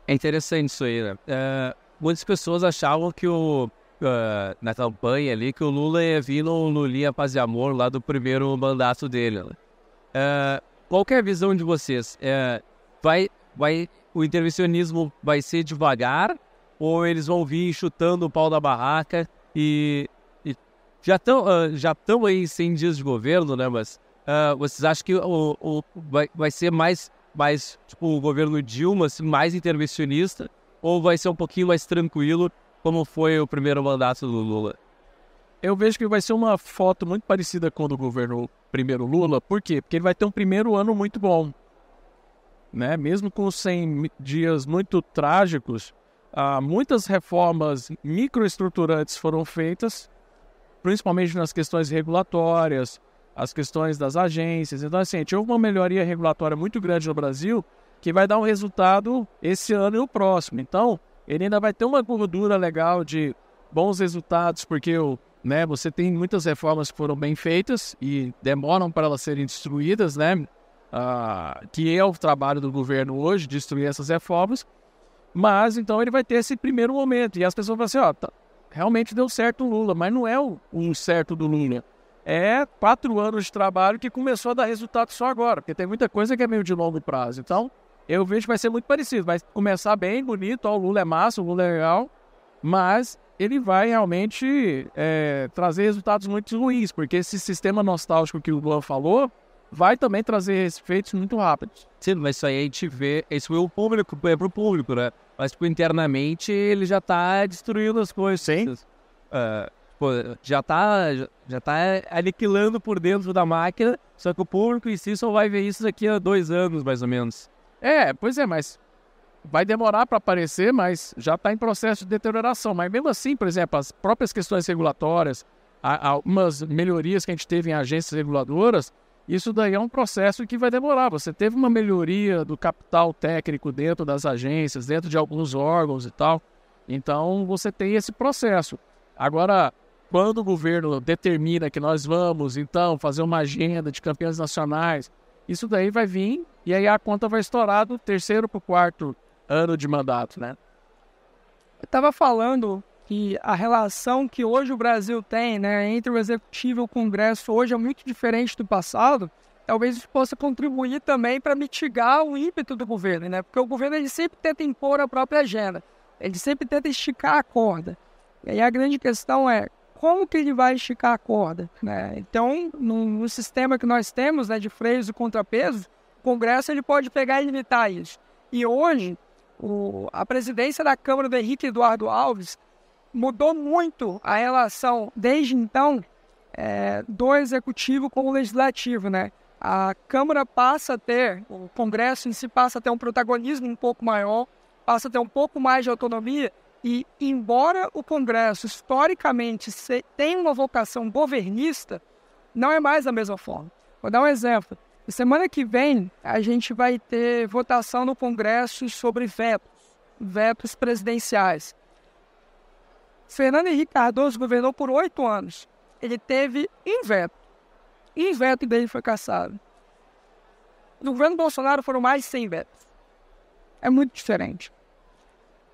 É interessante isso aí, né? É, muitas pessoas achavam que o, uh, na campanha ali que o Lula ia vir no Lulinha Paz e Amor lá do primeiro mandato dele. Né? Uh, qual é a visão de vocês? Uh, vai, vai, o intervencionismo vai ser devagar ou eles vão vir chutando o pau da barraca e, e já estão uh, já estão aí 100 dias de governo, né? Mas vocês acham que o, o, vai, vai ser mais, mais tipo o governo Dilma, assim, mais intervencionista ou vai ser um pouquinho mais tranquilo como foi o primeiro mandato do Lula? Eu vejo que vai ser uma foto muito parecida com o do governo primeiro Lula. Por quê? Porque ele vai ter um primeiro ano muito bom. Né? Mesmo com 100 dias muito trágicos, ah, muitas reformas microestruturantes foram feitas, principalmente nas questões regulatórias, as questões das agências. Então, assim, houve uma melhoria regulatória muito grande no Brasil que vai dar um resultado esse ano e o próximo. Então, ele ainda vai ter uma gordura legal de bons resultados, porque o, né, você tem muitas reformas que foram bem feitas e demoram para elas serem destruídas, né? Ah, que é o trabalho do governo hoje, destruir essas reformas. Mas então ele vai ter esse primeiro momento. E as pessoas vão assim, ó, tá, realmente deu certo o Lula, mas não é o, um certo do Lula. É quatro anos de trabalho que começou a dar resultado só agora, porque tem muita coisa que é meio de longo prazo. Então, eu vejo que vai ser muito parecido. Vai começar bem, bonito, ó, o Lula é massa, o Lula é legal, mas ele vai realmente é, trazer resultados muito ruins, porque esse sistema nostálgico que o Luan falou vai também trazer efeitos muito rápidos. Sim, mas isso aí a gente vê, isso é o público, é pro público, né? Mas, tipo, internamente ele já tá destruindo as coisas. Sim. Uh, já tá, já tá aniquilando por dentro da máquina, só que o público em si só vai ver isso daqui a dois anos, mais ou menos. É, pois é, mas vai demorar para aparecer, mas já está em processo de deterioração. Mas mesmo assim, por exemplo, as próprias questões regulatórias, algumas melhorias que a gente teve em agências reguladoras, isso daí é um processo que vai demorar. Você teve uma melhoria do capital técnico dentro das agências, dentro de alguns órgãos e tal. Então você tem esse processo. Agora, quando o governo determina que nós vamos, então, fazer uma agenda de campeões nacionais, isso daí vai vir e aí a conta vai estourar do terceiro para o quarto ano de mandato, né? Eu estava falando que a relação que hoje o Brasil tem né, entre o Executivo e o Congresso hoje é muito diferente do passado, talvez isso possa contribuir também para mitigar o ímpeto do governo, né? Porque o governo ele sempre tenta impor a própria agenda, ele sempre tenta esticar a corda. E aí a grande questão é como que ele vai esticar a corda, né? Então, no, no sistema que nós temos, né, de freios e contrapesos, Congresso ele pode pegar e limitar isso. E hoje, o, a presidência da Câmara do Henrique Eduardo Alves mudou muito a relação, desde então, é, do Executivo com o Legislativo, né? A Câmara passa a ter, o Congresso em si passa a ter um protagonismo um pouco maior, passa a ter um pouco mais de autonomia, e embora o Congresso historicamente tenha uma vocação governista, não é mais da mesma forma. Vou dar um exemplo. Semana que vem, a gente vai ter votação no Congresso sobre vetos, vetos presidenciais. Fernando Henrique Cardoso governou por oito anos. Ele teve um veto. O veto dele foi caçado. No governo Bolsonaro foram mais de 100 vetos. É muito diferente.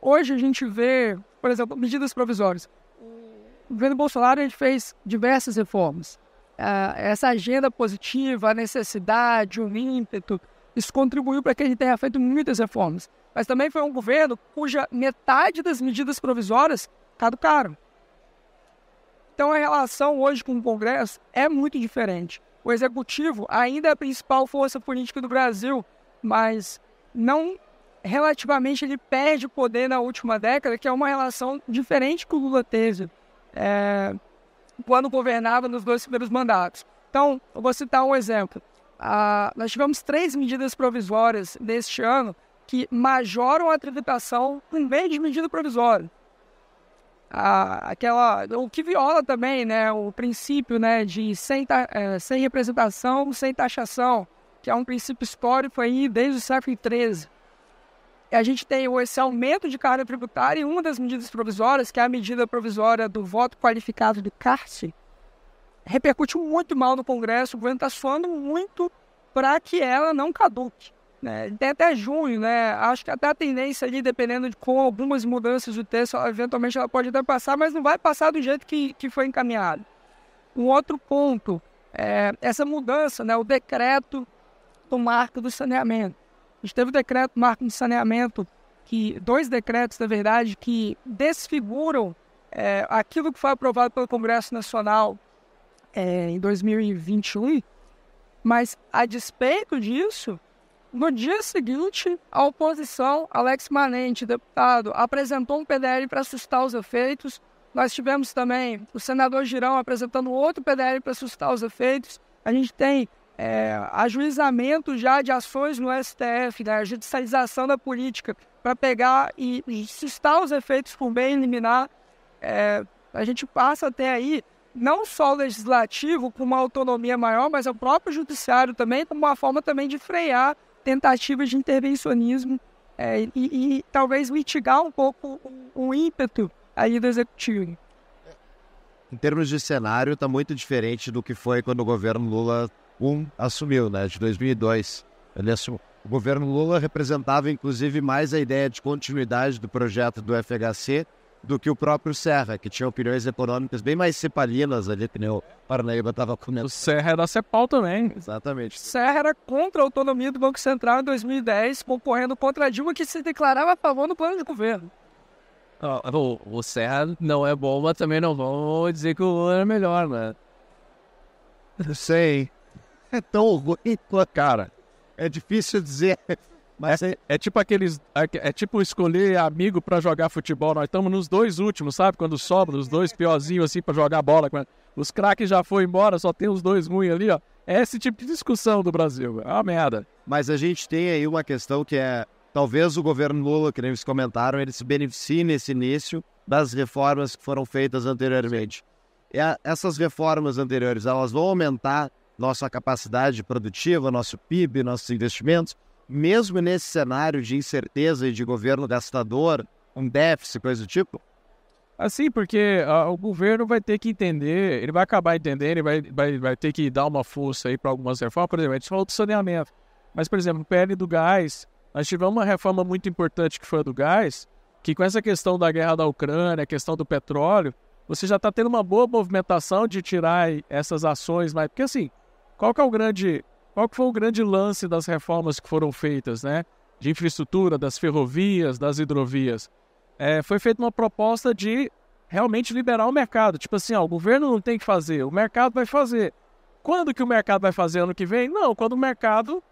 Hoje a gente vê, por exemplo, medidas provisórias. O governo Bolsonaro gente fez diversas reformas. Essa agenda positiva, a necessidade, o ímpeto, isso contribuiu para que a gente tenha feito muitas reformas. Mas também foi um governo cuja metade das medidas provisórias caducaram. Então a relação hoje com o Congresso é muito diferente. O Executivo ainda é a principal força política do Brasil, mas não relativamente ele perde poder na última década, que é uma relação diferente que o Lula teve é, quando governava nos dois primeiros mandatos. Então, eu vou citar um exemplo. Ah, nós tivemos três medidas provisórias neste ano que majoram a tributação por meio de medida provisória a, aquela, o que viola também né, o princípio né, de sem, é, sem representação, sem taxação, que é um princípio histórico aí desde o século XIII. A gente tem esse aumento de carga tributária e uma das medidas provisórias, que é a medida provisória do voto qualificado do CARCE, repercute muito mal no Congresso, o governo está suando muito para que ela não caduque. Né? Tem até junho, né? Acho que até a tendência ali, dependendo de com algumas mudanças do texto, eventualmente ela pode até passar, mas não vai passar do jeito que, que foi encaminhado. Um outro ponto é essa mudança, né? O decreto do marco do saneamento. Gente teve o decreto marco do saneamento, que dois decretos, na verdade, que desfiguram é, aquilo que foi aprovado pelo Congresso Nacional é, em 2021, mas a despeito disso, no dia seguinte, a oposição, Alex Manente, deputado, apresentou um PDL para assustar os efeitos. Nós tivemos também o senador Girão apresentando outro PDL para assustar os efeitos. A gente tem é, ajuizamento já de ações no STF, né, a judicialização da política, para pegar e assustar os efeitos por bem eliminar. É, a gente passa até aí não só o legislativo com uma autonomia maior, mas o próprio judiciário também como uma forma também de frear tentativas de intervencionismo é, e, e, talvez mitigar um pouco o, o ímpeto aí do executivo. Em termos de cenário, está muito diferente do que foi quando o governo Lula 1 assumiu, né, de 2002. Ele assumiu. O governo Lula representava, inclusive, mais a ideia de continuidade do projeto do FHC do que o próprio Serra, que tinha opiniões econômicas bem mais cepalinas ali, que nem o Parnaíba estava comentando. O Serra era CEPAL também. Exatamente. Serra era contra a autonomia do Banco Central em 2010, concorrendo contra a Dilma, que se declarava a favor do plano de governo. O, o Serra não é bom, mas também não vou dizer que o Lula era melhor, né? Sei. É tão ruim, cara. É difícil dizer. Mas é, é, tipo aqueles. É, é tipo escolher amigo para jogar futebol. Nós estamos nos dois últimos, sabe? Quando sobra, os dois piorzinhos assim para jogar bola. Os craques já foram embora, só tem os dois ruins ali, ó. É esse tipo de discussão do Brasil. É uma merda. Mas a gente tem aí uma questão que é. Talvez o governo Lula, que nem eles comentaram, ele se beneficie nesse início das reformas que foram feitas anteriormente. E a, essas reformas anteriores, elas vão aumentar nossa capacidade produtiva, nosso PIB, nossos investimentos, mesmo nesse cenário de incerteza e de governo gastador, um déficit, coisa do tipo? Assim, porque uh, o governo vai ter que entender, ele vai acabar entendendo, ele vai, vai, vai ter que dar uma força aí para algumas reformas. Por exemplo, a gente falou do saneamento. Mas, por exemplo, o PL do gás, nós tivemos uma reforma muito importante que foi a do gás, que com essa questão da guerra da Ucrânia, a questão do petróleo, você já está tendo uma boa movimentação de tirar essas ações, mas porque assim, qual que é o grande, qual que foi o grande lance das reformas que foram feitas, né? De infraestrutura, das ferrovias, das hidrovias. É, foi feita uma proposta de realmente liberar o mercado. Tipo assim, ó, o governo não tem que fazer, o mercado vai fazer. Quando que o mercado vai fazer ano que vem? Não, quando o mercado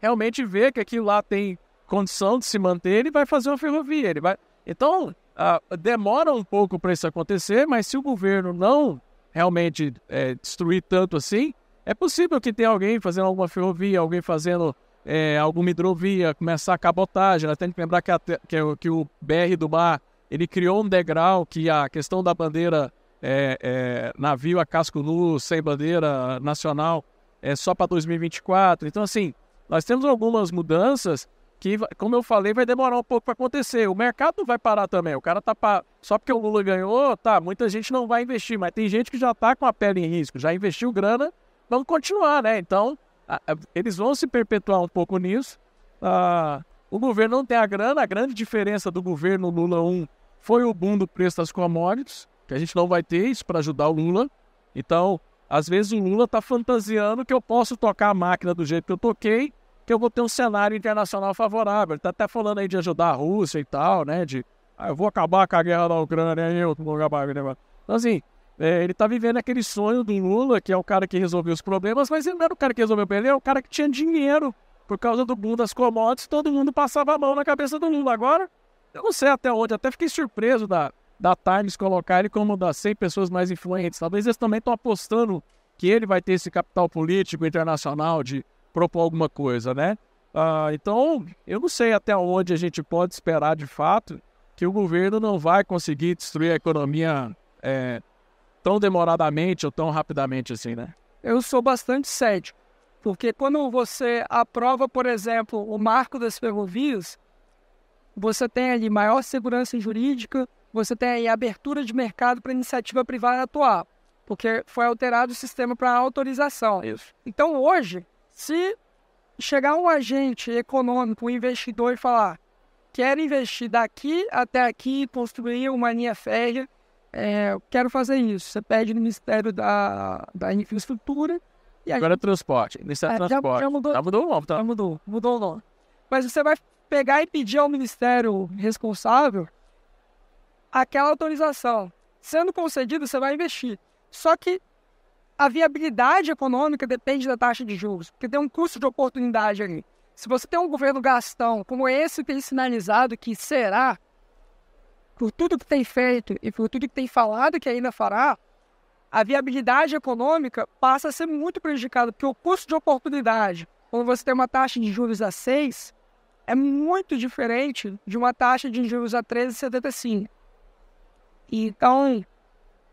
realmente vê que aquilo lá tem condição de se manter, ele vai fazer uma ferrovia. Ele vai... Então, uh, demora um pouco para isso acontecer, mas se o governo não realmente é, destruir tanto assim, é possível que tenha alguém fazendo alguma ferrovia, alguém fazendo é, alguma hidrovia, começar a cabotagem. Nós temos que lembrar que, a, que, que, o BR do Mar ele criou um degrau que a questão da bandeira é, é, navio a casco nu, sem bandeira nacional, é só para 2024. Então, assim, nós temos algumas mudanças que, como eu falei, vai demorar um pouco para acontecer. O mercado vai parar também. O cara tá só porque o Lula ganhou, tá, muita gente não vai investir, mas tem gente que já tá com a pele em risco, já investiu grana, vamos continuar, né? Então, a, a, eles vão se perpetuar um pouco nisso. Ah, o governo não tem a grana, a grande diferença do governo Lula 1 foi o boom do preço das commodities que a gente não vai ter isso para ajudar o Lula. Então, às vezes o Lula está fantasiando que eu posso tocar a máquina do jeito que eu toquei, que eu vou ter um cenário internacional favorável. Ele está até falando aí de ajudar a Rússia e tal, né? De ah, eu vou acabar com a guerra da Ucrânia, eu vou acabar com o negócio. Então, assim, é, ele está vivendo aquele sonho do Lula, que é o cara que resolveu os problemas, mas ele não era o cara que resolveu ele é o cara que tinha dinheiro. Por causa do boom das commodities, todo mundo passava a mão na cabeça do Lula. Agora, eu não sei até onde, até fiquei surpreso da, da Times colocar ele como das 100 pessoas mais influentes. Talvez eles também estão apostando que ele vai ter esse capital político internacional de propor alguma coisa, né? Ah, então, eu não sei até onde a gente pode esperar de fato que o governo não vai conseguir destruir a economia é, tão demoradamente ou tão rapidamente assim, né? Eu sou bastante cético, porque quando você aprova, por exemplo, o marco das ferrovias, você tem ali maior segurança jurídica, você tem aí abertura de mercado para iniciativa privada atuar, porque foi alterado o sistema para autorização. Isso. Então, hoje, se chegar um agente econômico, um investidor e falar quero investir daqui até aqui, construir uma linha férrea, é, quero fazer isso. Você pede no Ministério da, da Infraestrutura. E Agora é transporte. Ministério é, Transporte. Já, já mudou, já mudou o nome, tá? Já mudou, mudou o nome. Mas você vai pegar e pedir ao Ministério responsável aquela autorização. Sendo concedido, você vai investir. Só que a viabilidade econômica depende da taxa de juros, porque tem um custo de oportunidade ali. Se você tem um governo gastão como esse tem sinalizado que será, por tudo que tem feito e por tudo que tem falado que ainda fará, a viabilidade econômica passa a ser muito prejudicada, porque o custo de oportunidade, quando você tem uma taxa de juros a 6, é muito diferente de uma taxa de juros a 13,75. Então,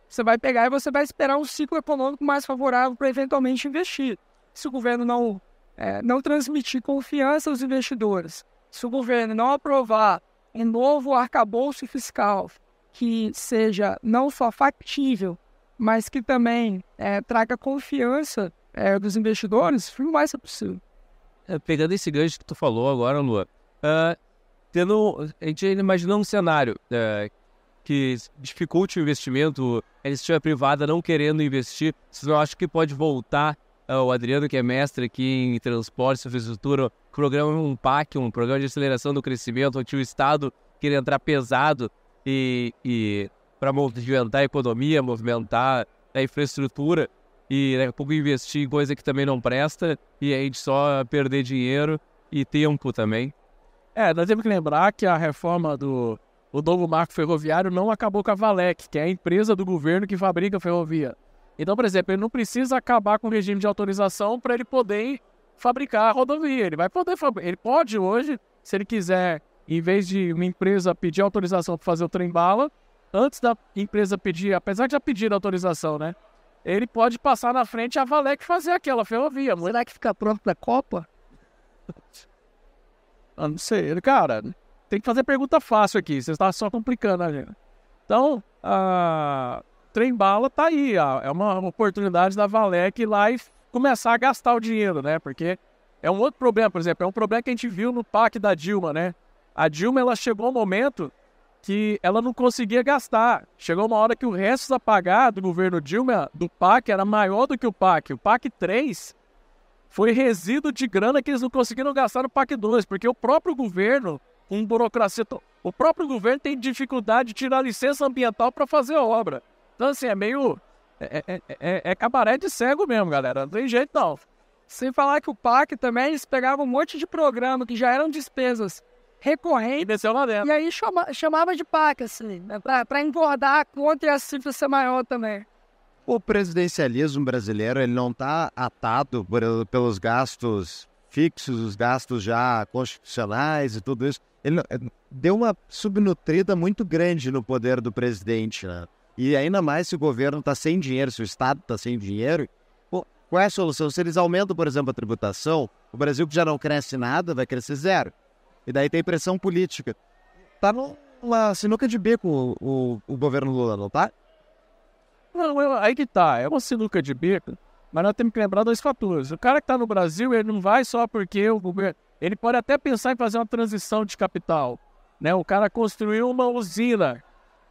você vai pegar e você vai esperar um ciclo econômico mais favorável para eventualmente investir. Se o governo não, é, não transmitir confiança aos investidores, se o governo não aprovar um novo arcabouço fiscal que seja não só factível, mas que também é, traga confiança é, dos investidores, não vai ser possível. É, pegando esse gancho que tu falou agora, Lua, uh, tendo, a gente imaginou um cenário uh, que dificulte o investimento, a iniciativa privada não querendo investir, vocês não acham que pode voltar o Adriano, que é mestre aqui em transporte, infraestrutura, programa um PAC, um programa de aceleração do crescimento, onde o Estado quer entrar pesado e, e para movimentar a economia, movimentar a infraestrutura e daqui a pouco investir em coisa que também não presta e a gente só perder dinheiro e tempo também. É, nós temos que lembrar que a reforma do, o novo marco ferroviário não acabou com a Valec, que é a empresa do governo que fabrica ferrovia. Então, por exemplo, ele não precisa acabar com o regime de autorização para ele poder fabricar a rodovia. Ele vai poder ele pode hoje, se ele quiser, em vez de uma empresa pedir autorização para fazer o trem bala, antes da empresa pedir, apesar de já pedir autorização, né? Ele pode passar na frente a Valec fazer aquela ferrovia. Será que fica pronto para a Copa? Eu não sei, cara tem que fazer pergunta fácil aqui, você está só complicando a gente. Então, a trem bala tá aí, ó, é uma oportunidade da Valec ir lá e começar a gastar o dinheiro, né? Porque é um outro problema, por exemplo, é um problema que a gente viu no PAC da Dilma, né? A Dilma, ela chegou um momento que ela não conseguia gastar. Chegou uma hora que o resto a pagar do governo Dilma, do PAC, era maior do que o PAC. O PAC 3 foi resíduo de grana que eles não conseguiram gastar no PAC 2, porque o próprio governo, com burocracia, o próprio governo tem dificuldade de tirar licença ambiental para fazer a obra. Então, assim, é meio. É, é, é, é, cabaré de cego mesmo, galera. Não tem jeito não. Sem falar que o PAC também, eles pegavam um monte de programa que já eram despesas recorrentes. E desceu lá dentro. E aí chama, chamava de PAC, assim, né, para engordar a conta e a cifra ser maior também. O presidencialismo brasileiro ele não está atado por, pelos gastos fixos, os gastos já constitucionais e tudo isso. Ele deu uma subnutrida muito grande no poder do presidente, né? E ainda mais se o governo está sem dinheiro, se o Estado está sem dinheiro, pô, qual é a solução? Se eles aumentam, por exemplo, a tributação, o Brasil que já não cresce nada vai crescer zero. E daí tem pressão política. Tá numa sinuca de bico o, o, o governo Lula, não tá? Não, aí que tá. É uma sinuca de bico, mas nós temos que lembrar dois fatores. O cara que está no Brasil, ele não vai só porque o governo. Ele pode até pensar em fazer uma transição de capital. Né? O cara construiu uma usina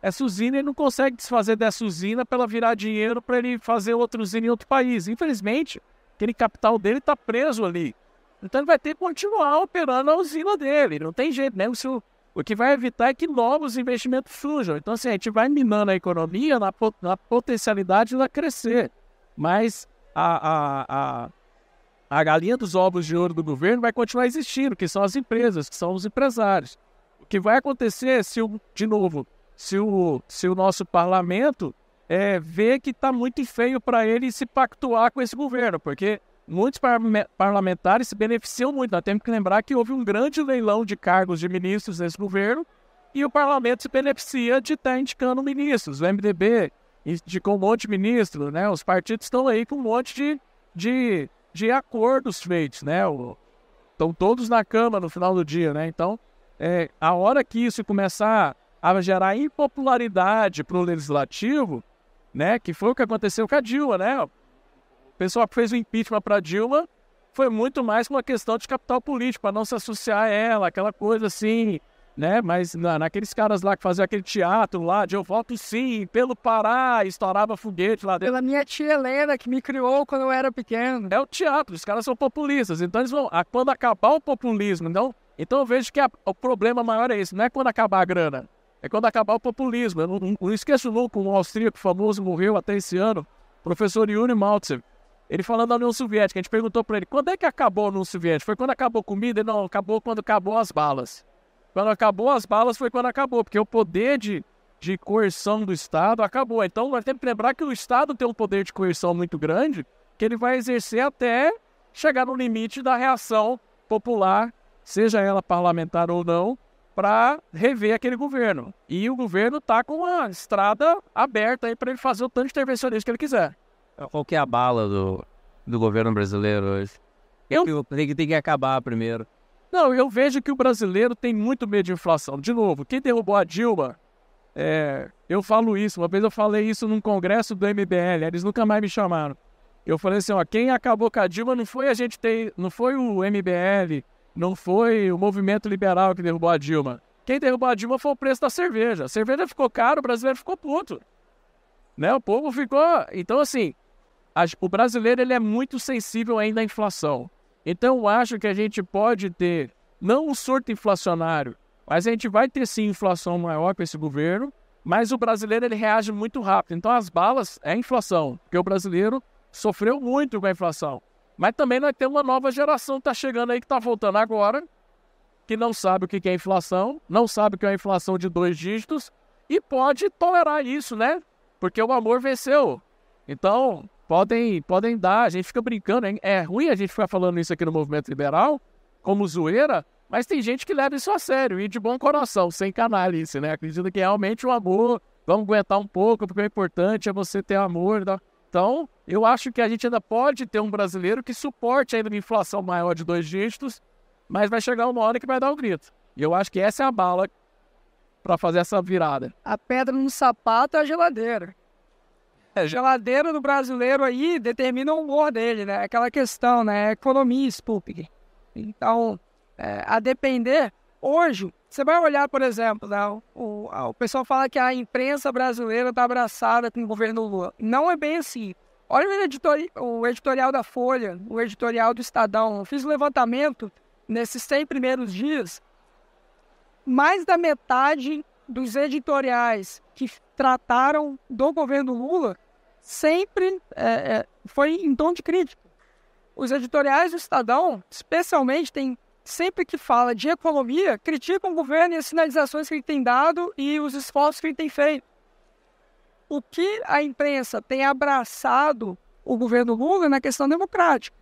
essa usina ele não consegue desfazer dessa usina para ela virar dinheiro para ele fazer outra usina em outro país. Infelizmente, aquele capital dele está preso ali. Então ele vai ter que continuar operando a usina dele. Não tem jeito, né? O, o que vai evitar é que novos investimentos surjam. Então, assim, a gente vai minando a economia na, na potencialidade dela crescer. Mas a, a, a, a galinha dos ovos de ouro do governo vai continuar existindo, que são as empresas, que são os empresários. O que vai acontecer se, de novo, se o, se o nosso parlamento é, vê que está muito feio para ele se pactuar com esse governo, porque muitos par parlamentares se beneficiam muito. Nós temos que lembrar que houve um grande leilão de cargos de ministros nesse governo e o parlamento se beneficia de estar tá indicando ministros. O MDB indicou um monte de ministros, né? Os partidos estão aí com um monte de, de, de acordos feitos, né? O, estão todos na cama no final do dia, né? Então, é, a hora que isso começar a gerar impopularidade para o legislativo, né? Que foi o que aconteceu com a Dilma, né? O pessoal que fez o impeachment para Dilma foi muito mais uma questão de capital político, para não se associar a ela, aquela coisa assim, né? Mas na, naqueles caras lá que faziam aquele teatro lá, de eu voto sim, pelo Pará, estourava foguete lá dentro. Pela minha tia Helena, que me criou quando eu era pequeno. É o teatro, os caras são populistas, então eles vão, quando acabar o populismo, então, então eu vejo que a, o problema maior é esse, não é quando acabar a grana, é quando acabar o populismo. Eu não, não esqueço nunca, um austríaco famoso morreu até esse ano, professor Yuri Maltsev. Ele falando da União Soviética, a gente perguntou para ele, quando é que acabou a União Soviética? Foi quando acabou a comida? Ele, não, acabou quando acabou as balas. Quando acabou as balas foi quando acabou, porque o poder de, de coerção do Estado acabou. Então nós temos que lembrar que o Estado tem um poder de coerção muito grande, que ele vai exercer até chegar no limite da reação popular, seja ela parlamentar ou não, para rever aquele governo. E o governo está com a estrada aberta aí para ele fazer o tanto de intervencionismo que ele quiser. Qual que é a bala do, do governo brasileiro hoje? Eu... Tem, que, tem que acabar primeiro. Não, eu vejo que o brasileiro tem muito medo de inflação. De novo, quem derrubou a Dilma, é, eu falo isso, uma vez eu falei isso num congresso do MBL, eles nunca mais me chamaram. Eu falei assim, ó, quem acabou com a Dilma não foi a gente ter, não foi o MBL, não foi o movimento liberal que derrubou a Dilma. Quem derrubou a Dilma foi o preço da cerveja. A cerveja ficou caro, o brasileiro ficou puto. Né? O povo ficou. Então, assim, a... o brasileiro ele é muito sensível ainda à inflação. Então, eu acho que a gente pode ter, não um surto inflacionário, mas a gente vai ter sim inflação maior com esse governo, mas o brasileiro ele reage muito rápido. Então, as balas é inflação, porque o brasileiro sofreu muito com a inflação. Mas também nós temos uma nova geração que está chegando aí, que está voltando agora, que não sabe o que é inflação, não sabe o que é inflação de dois dígitos e pode tolerar isso, né? Porque o amor venceu. Então, podem, podem dar, a gente fica brincando, hein? é ruim a gente ficar falando isso aqui no movimento liberal, como zoeira, mas tem gente que leva isso a sério e de bom coração, sem canalice, né? Acredita que realmente o amor, vamos aguentar um pouco, porque o importante é você ter amor. Tá? Então, eu acho que a gente ainda pode ter um brasileiro que suporte ainda uma inflação maior de dois dígitos, mas vai chegar uma hora que vai dar o um grito. E eu acho que essa é a bala para fazer essa virada. A pedra no sapato é a geladeira. É, a geladeira do brasileiro aí determina o humor dele, né? Aquela questão, né? Economia, Sputnik. Então, é, a depender, hoje, você vai olhar, por exemplo, né, o, o pessoal fala que a imprensa brasileira está abraçada com o governo Lula. Não é bem assim. Olha o, editori o editorial da Folha, o editorial do Estadão. Eu fiz um levantamento nesses 100 primeiros dias. Mais da metade dos editoriais que trataram do governo Lula sempre é, é, foi em tom de crítica. Os editoriais do Estadão, especialmente, tem sempre que fala de economia, criticam o governo e as sinalizações que ele tem dado e os esforços que ele tem feito. O que a imprensa tem abraçado o governo Lula na questão democrática.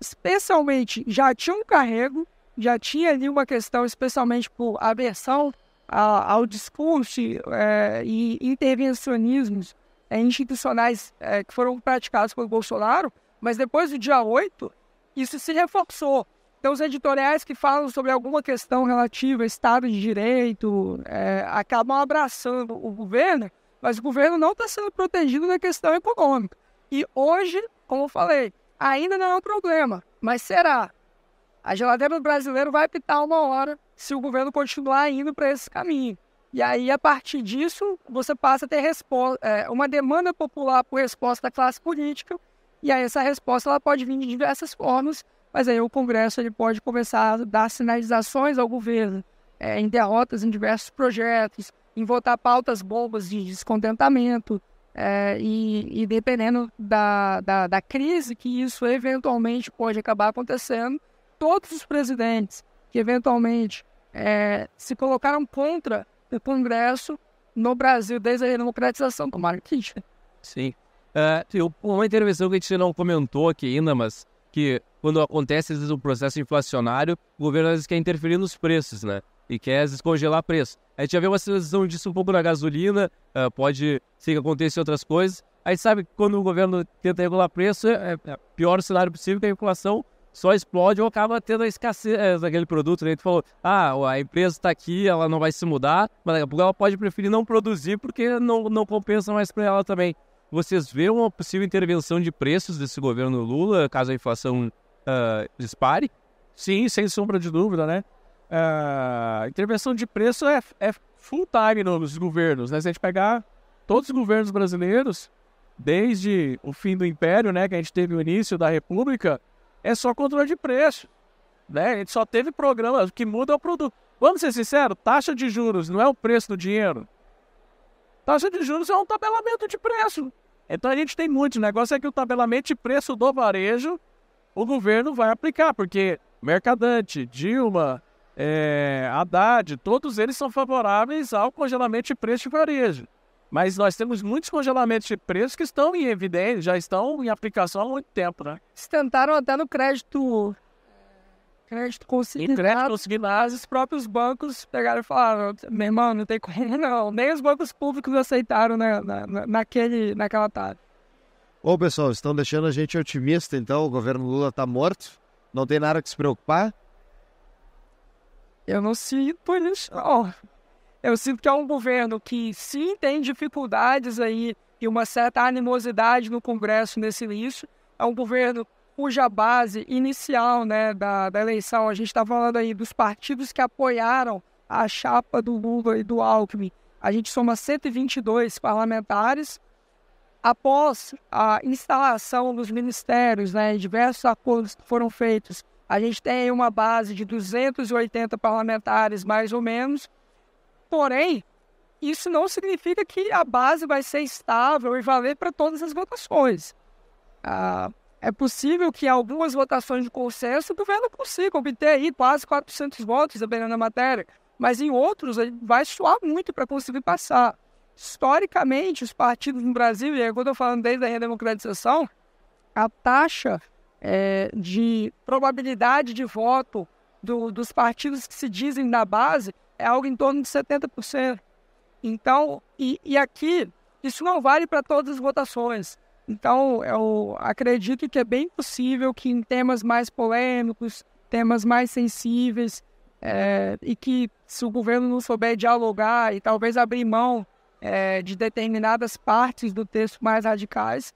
Especialmente, já tinha um carrego, já tinha ali uma questão, especialmente por aversão ao discurso é, e intervencionismos é, institucionais é, que foram praticados pelo Bolsonaro, mas depois do dia 8, isso se reforçou. Então, os editoriais que falam sobre alguma questão relativa ao Estado de Direito é, acabam abraçando o governo, mas o governo não está sendo protegido na questão econômica. E hoje, como eu falei, ainda não é um problema, mas será. A geladeira do brasileiro vai pitar uma hora se o governo continuar indo para esse caminho. E aí, a partir disso, você passa a ter é, uma demanda popular por resposta da classe política, e aí essa resposta ela pode vir de diversas formas, mas aí o Congresso ele pode começar a dar sinalizações ao governo é, em derrotas em diversos projetos, em votar pautas bombas de descontentamento, é, e, e, dependendo da, da, da, crise que isso eventualmente pode acabar acontecendo, todos os presidentes que eventualmente é, se colocaram contra o Congresso no Brasil desde a democratização tomaram crítica. Sim. Uh, uma intervenção que a gente não comentou aqui ainda, mas que quando acontece às vezes um processo inflacionário, o governo às vezes quer interferir nos preços, né? E quer às vezes congelar preço. A gente já vê uma situação disso um pouco na gasolina, uh, pode ser que aconteça outras coisas. A gente sabe que quando o governo tenta regular preço, é, é, é pior cenário possível que a inflação só explode ou acaba tendo a escassez é, daquele produto. Né? Tu falou, ah, a empresa está aqui, ela não vai se mudar, mas daqui a pouco ela pode preferir não produzir porque não, não compensa mais para ela também. Vocês vêem uma possível intervenção de preços desse governo Lula, caso a inflação uh, dispare? Sim, sem sombra de dúvida, né? Uh, intervenção de preço é, é full time nos governos, né? Se a gente pegar todos os governos brasileiros, desde o fim do Império, né, que a gente teve o início da República, é só controle de preço. Né? A gente só teve programa que muda o produto. Vamos ser sinceros, taxa de juros não é o preço do dinheiro. Taxa de juros é um tabelamento de preço. Então a gente tem muito. O negócio é que o tabelamento de preço do varejo o governo vai aplicar, porque Mercadante, Dilma, é, Haddad, todos eles são favoráveis ao congelamento de preço de varejo. Mas nós temos muitos congelamentos de preços que estão em evidência, já estão em aplicação há muito tempo, né? Tentaram até no crédito crédito consignado. Em crédito consignado, os próprios bancos pegaram e falaram, meu irmão, não tem como não. Nem os bancos públicos aceitaram né, na, na, naquele, naquela tarde. Bom, pessoal, estão deixando a gente otimista, então. O governo Lula está morto. Não tem nada que se preocupar. Eu não sinto isso, não. Eu sinto que é um governo que sim tem dificuldades aí e uma certa animosidade no Congresso nesse início. É um governo cuja base inicial né, da, da eleição, a gente está falando aí dos partidos que apoiaram a chapa do Lula e do Alckmin. A gente soma 122 parlamentares. Após a instalação dos ministérios, né, diversos acordos que foram feitos, a gente tem uma base de 280 parlamentares, mais ou menos. Porém, isso não significa que a base vai ser estável e valer para todas as votações. Ah, é possível que algumas votações de consenso o governo consiga obter aí quase 400 votos, dependendo da matéria, mas em outros vai suar muito para conseguir passar. Historicamente, os partidos no Brasil, e quando eu falando desde a redemocratização, a taxa é, de probabilidade de voto do, dos partidos que se dizem da base é algo em torno de 70%. Então, e, e aqui, isso não vale para todas as votações. Então, eu acredito que é bem possível que em temas mais polêmicos, temas mais sensíveis, é, e que se o governo não souber dialogar e talvez abrir mão é, de determinadas partes do texto mais radicais,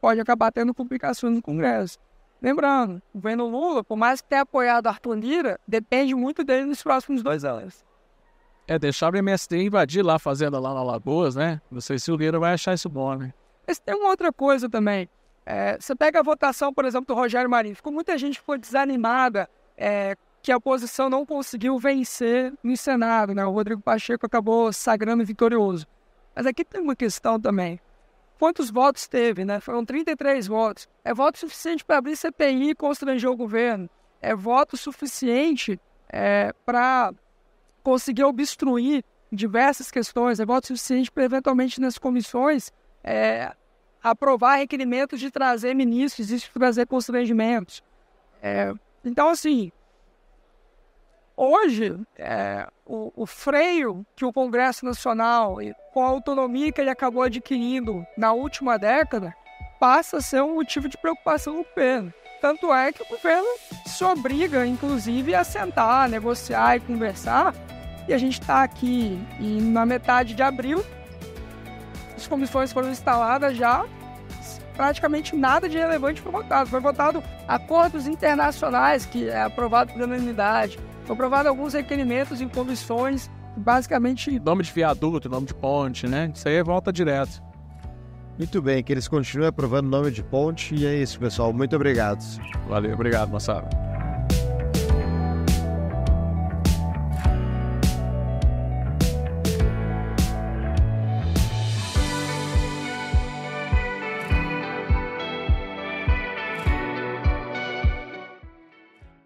pode acabar tendo complicações no Congresso. Lembrando, o governo Lula, por mais que tenha apoiado Arthur Lira, depende muito dele nos próximos dois anos. É, deixar o MST invadir lá a fazenda lá na Lagoas, né? Não sei se o Lira vai achar isso bom, né? Mas tem uma outra coisa também. É, você pega a votação, por exemplo, do Rogério Marinho. Ficou muita gente ficou desanimada é, que a oposição não conseguiu vencer no Senado, né? O Rodrigo Pacheco acabou sagrando vitorioso. Mas aqui tem uma questão também. Quantos votos teve, né? Foram 33 votos. É voto suficiente para abrir CPI e constranger o governo. É voto suficiente é, para conseguir obstruir diversas questões. É voto suficiente para, eventualmente, nas comissões, é, aprovar requerimentos de trazer ministros e trazer constrangimentos. É, então, assim, hoje, é, o, o, freio que o Congresso Nacional, com a autonomia que ele acabou adquirindo na última década, passa a ser um motivo de preocupação do governo. Tanto é que o governo se obriga, inclusive, a sentar, negociar e conversar. E a gente está aqui e na metade de abril, as comissões foram instaladas já, praticamente nada de relevante foi votado. Foi votado acordos internacionais, que é aprovado por unanimidade foi aprovado alguns requerimentos em comissões, basicamente. Nome de viaduto, nome de ponte, né? Isso aí volta direto. Muito bem, que eles continuem aprovando nome de ponte e é isso, pessoal. Muito obrigado. Valeu, obrigado, moçada.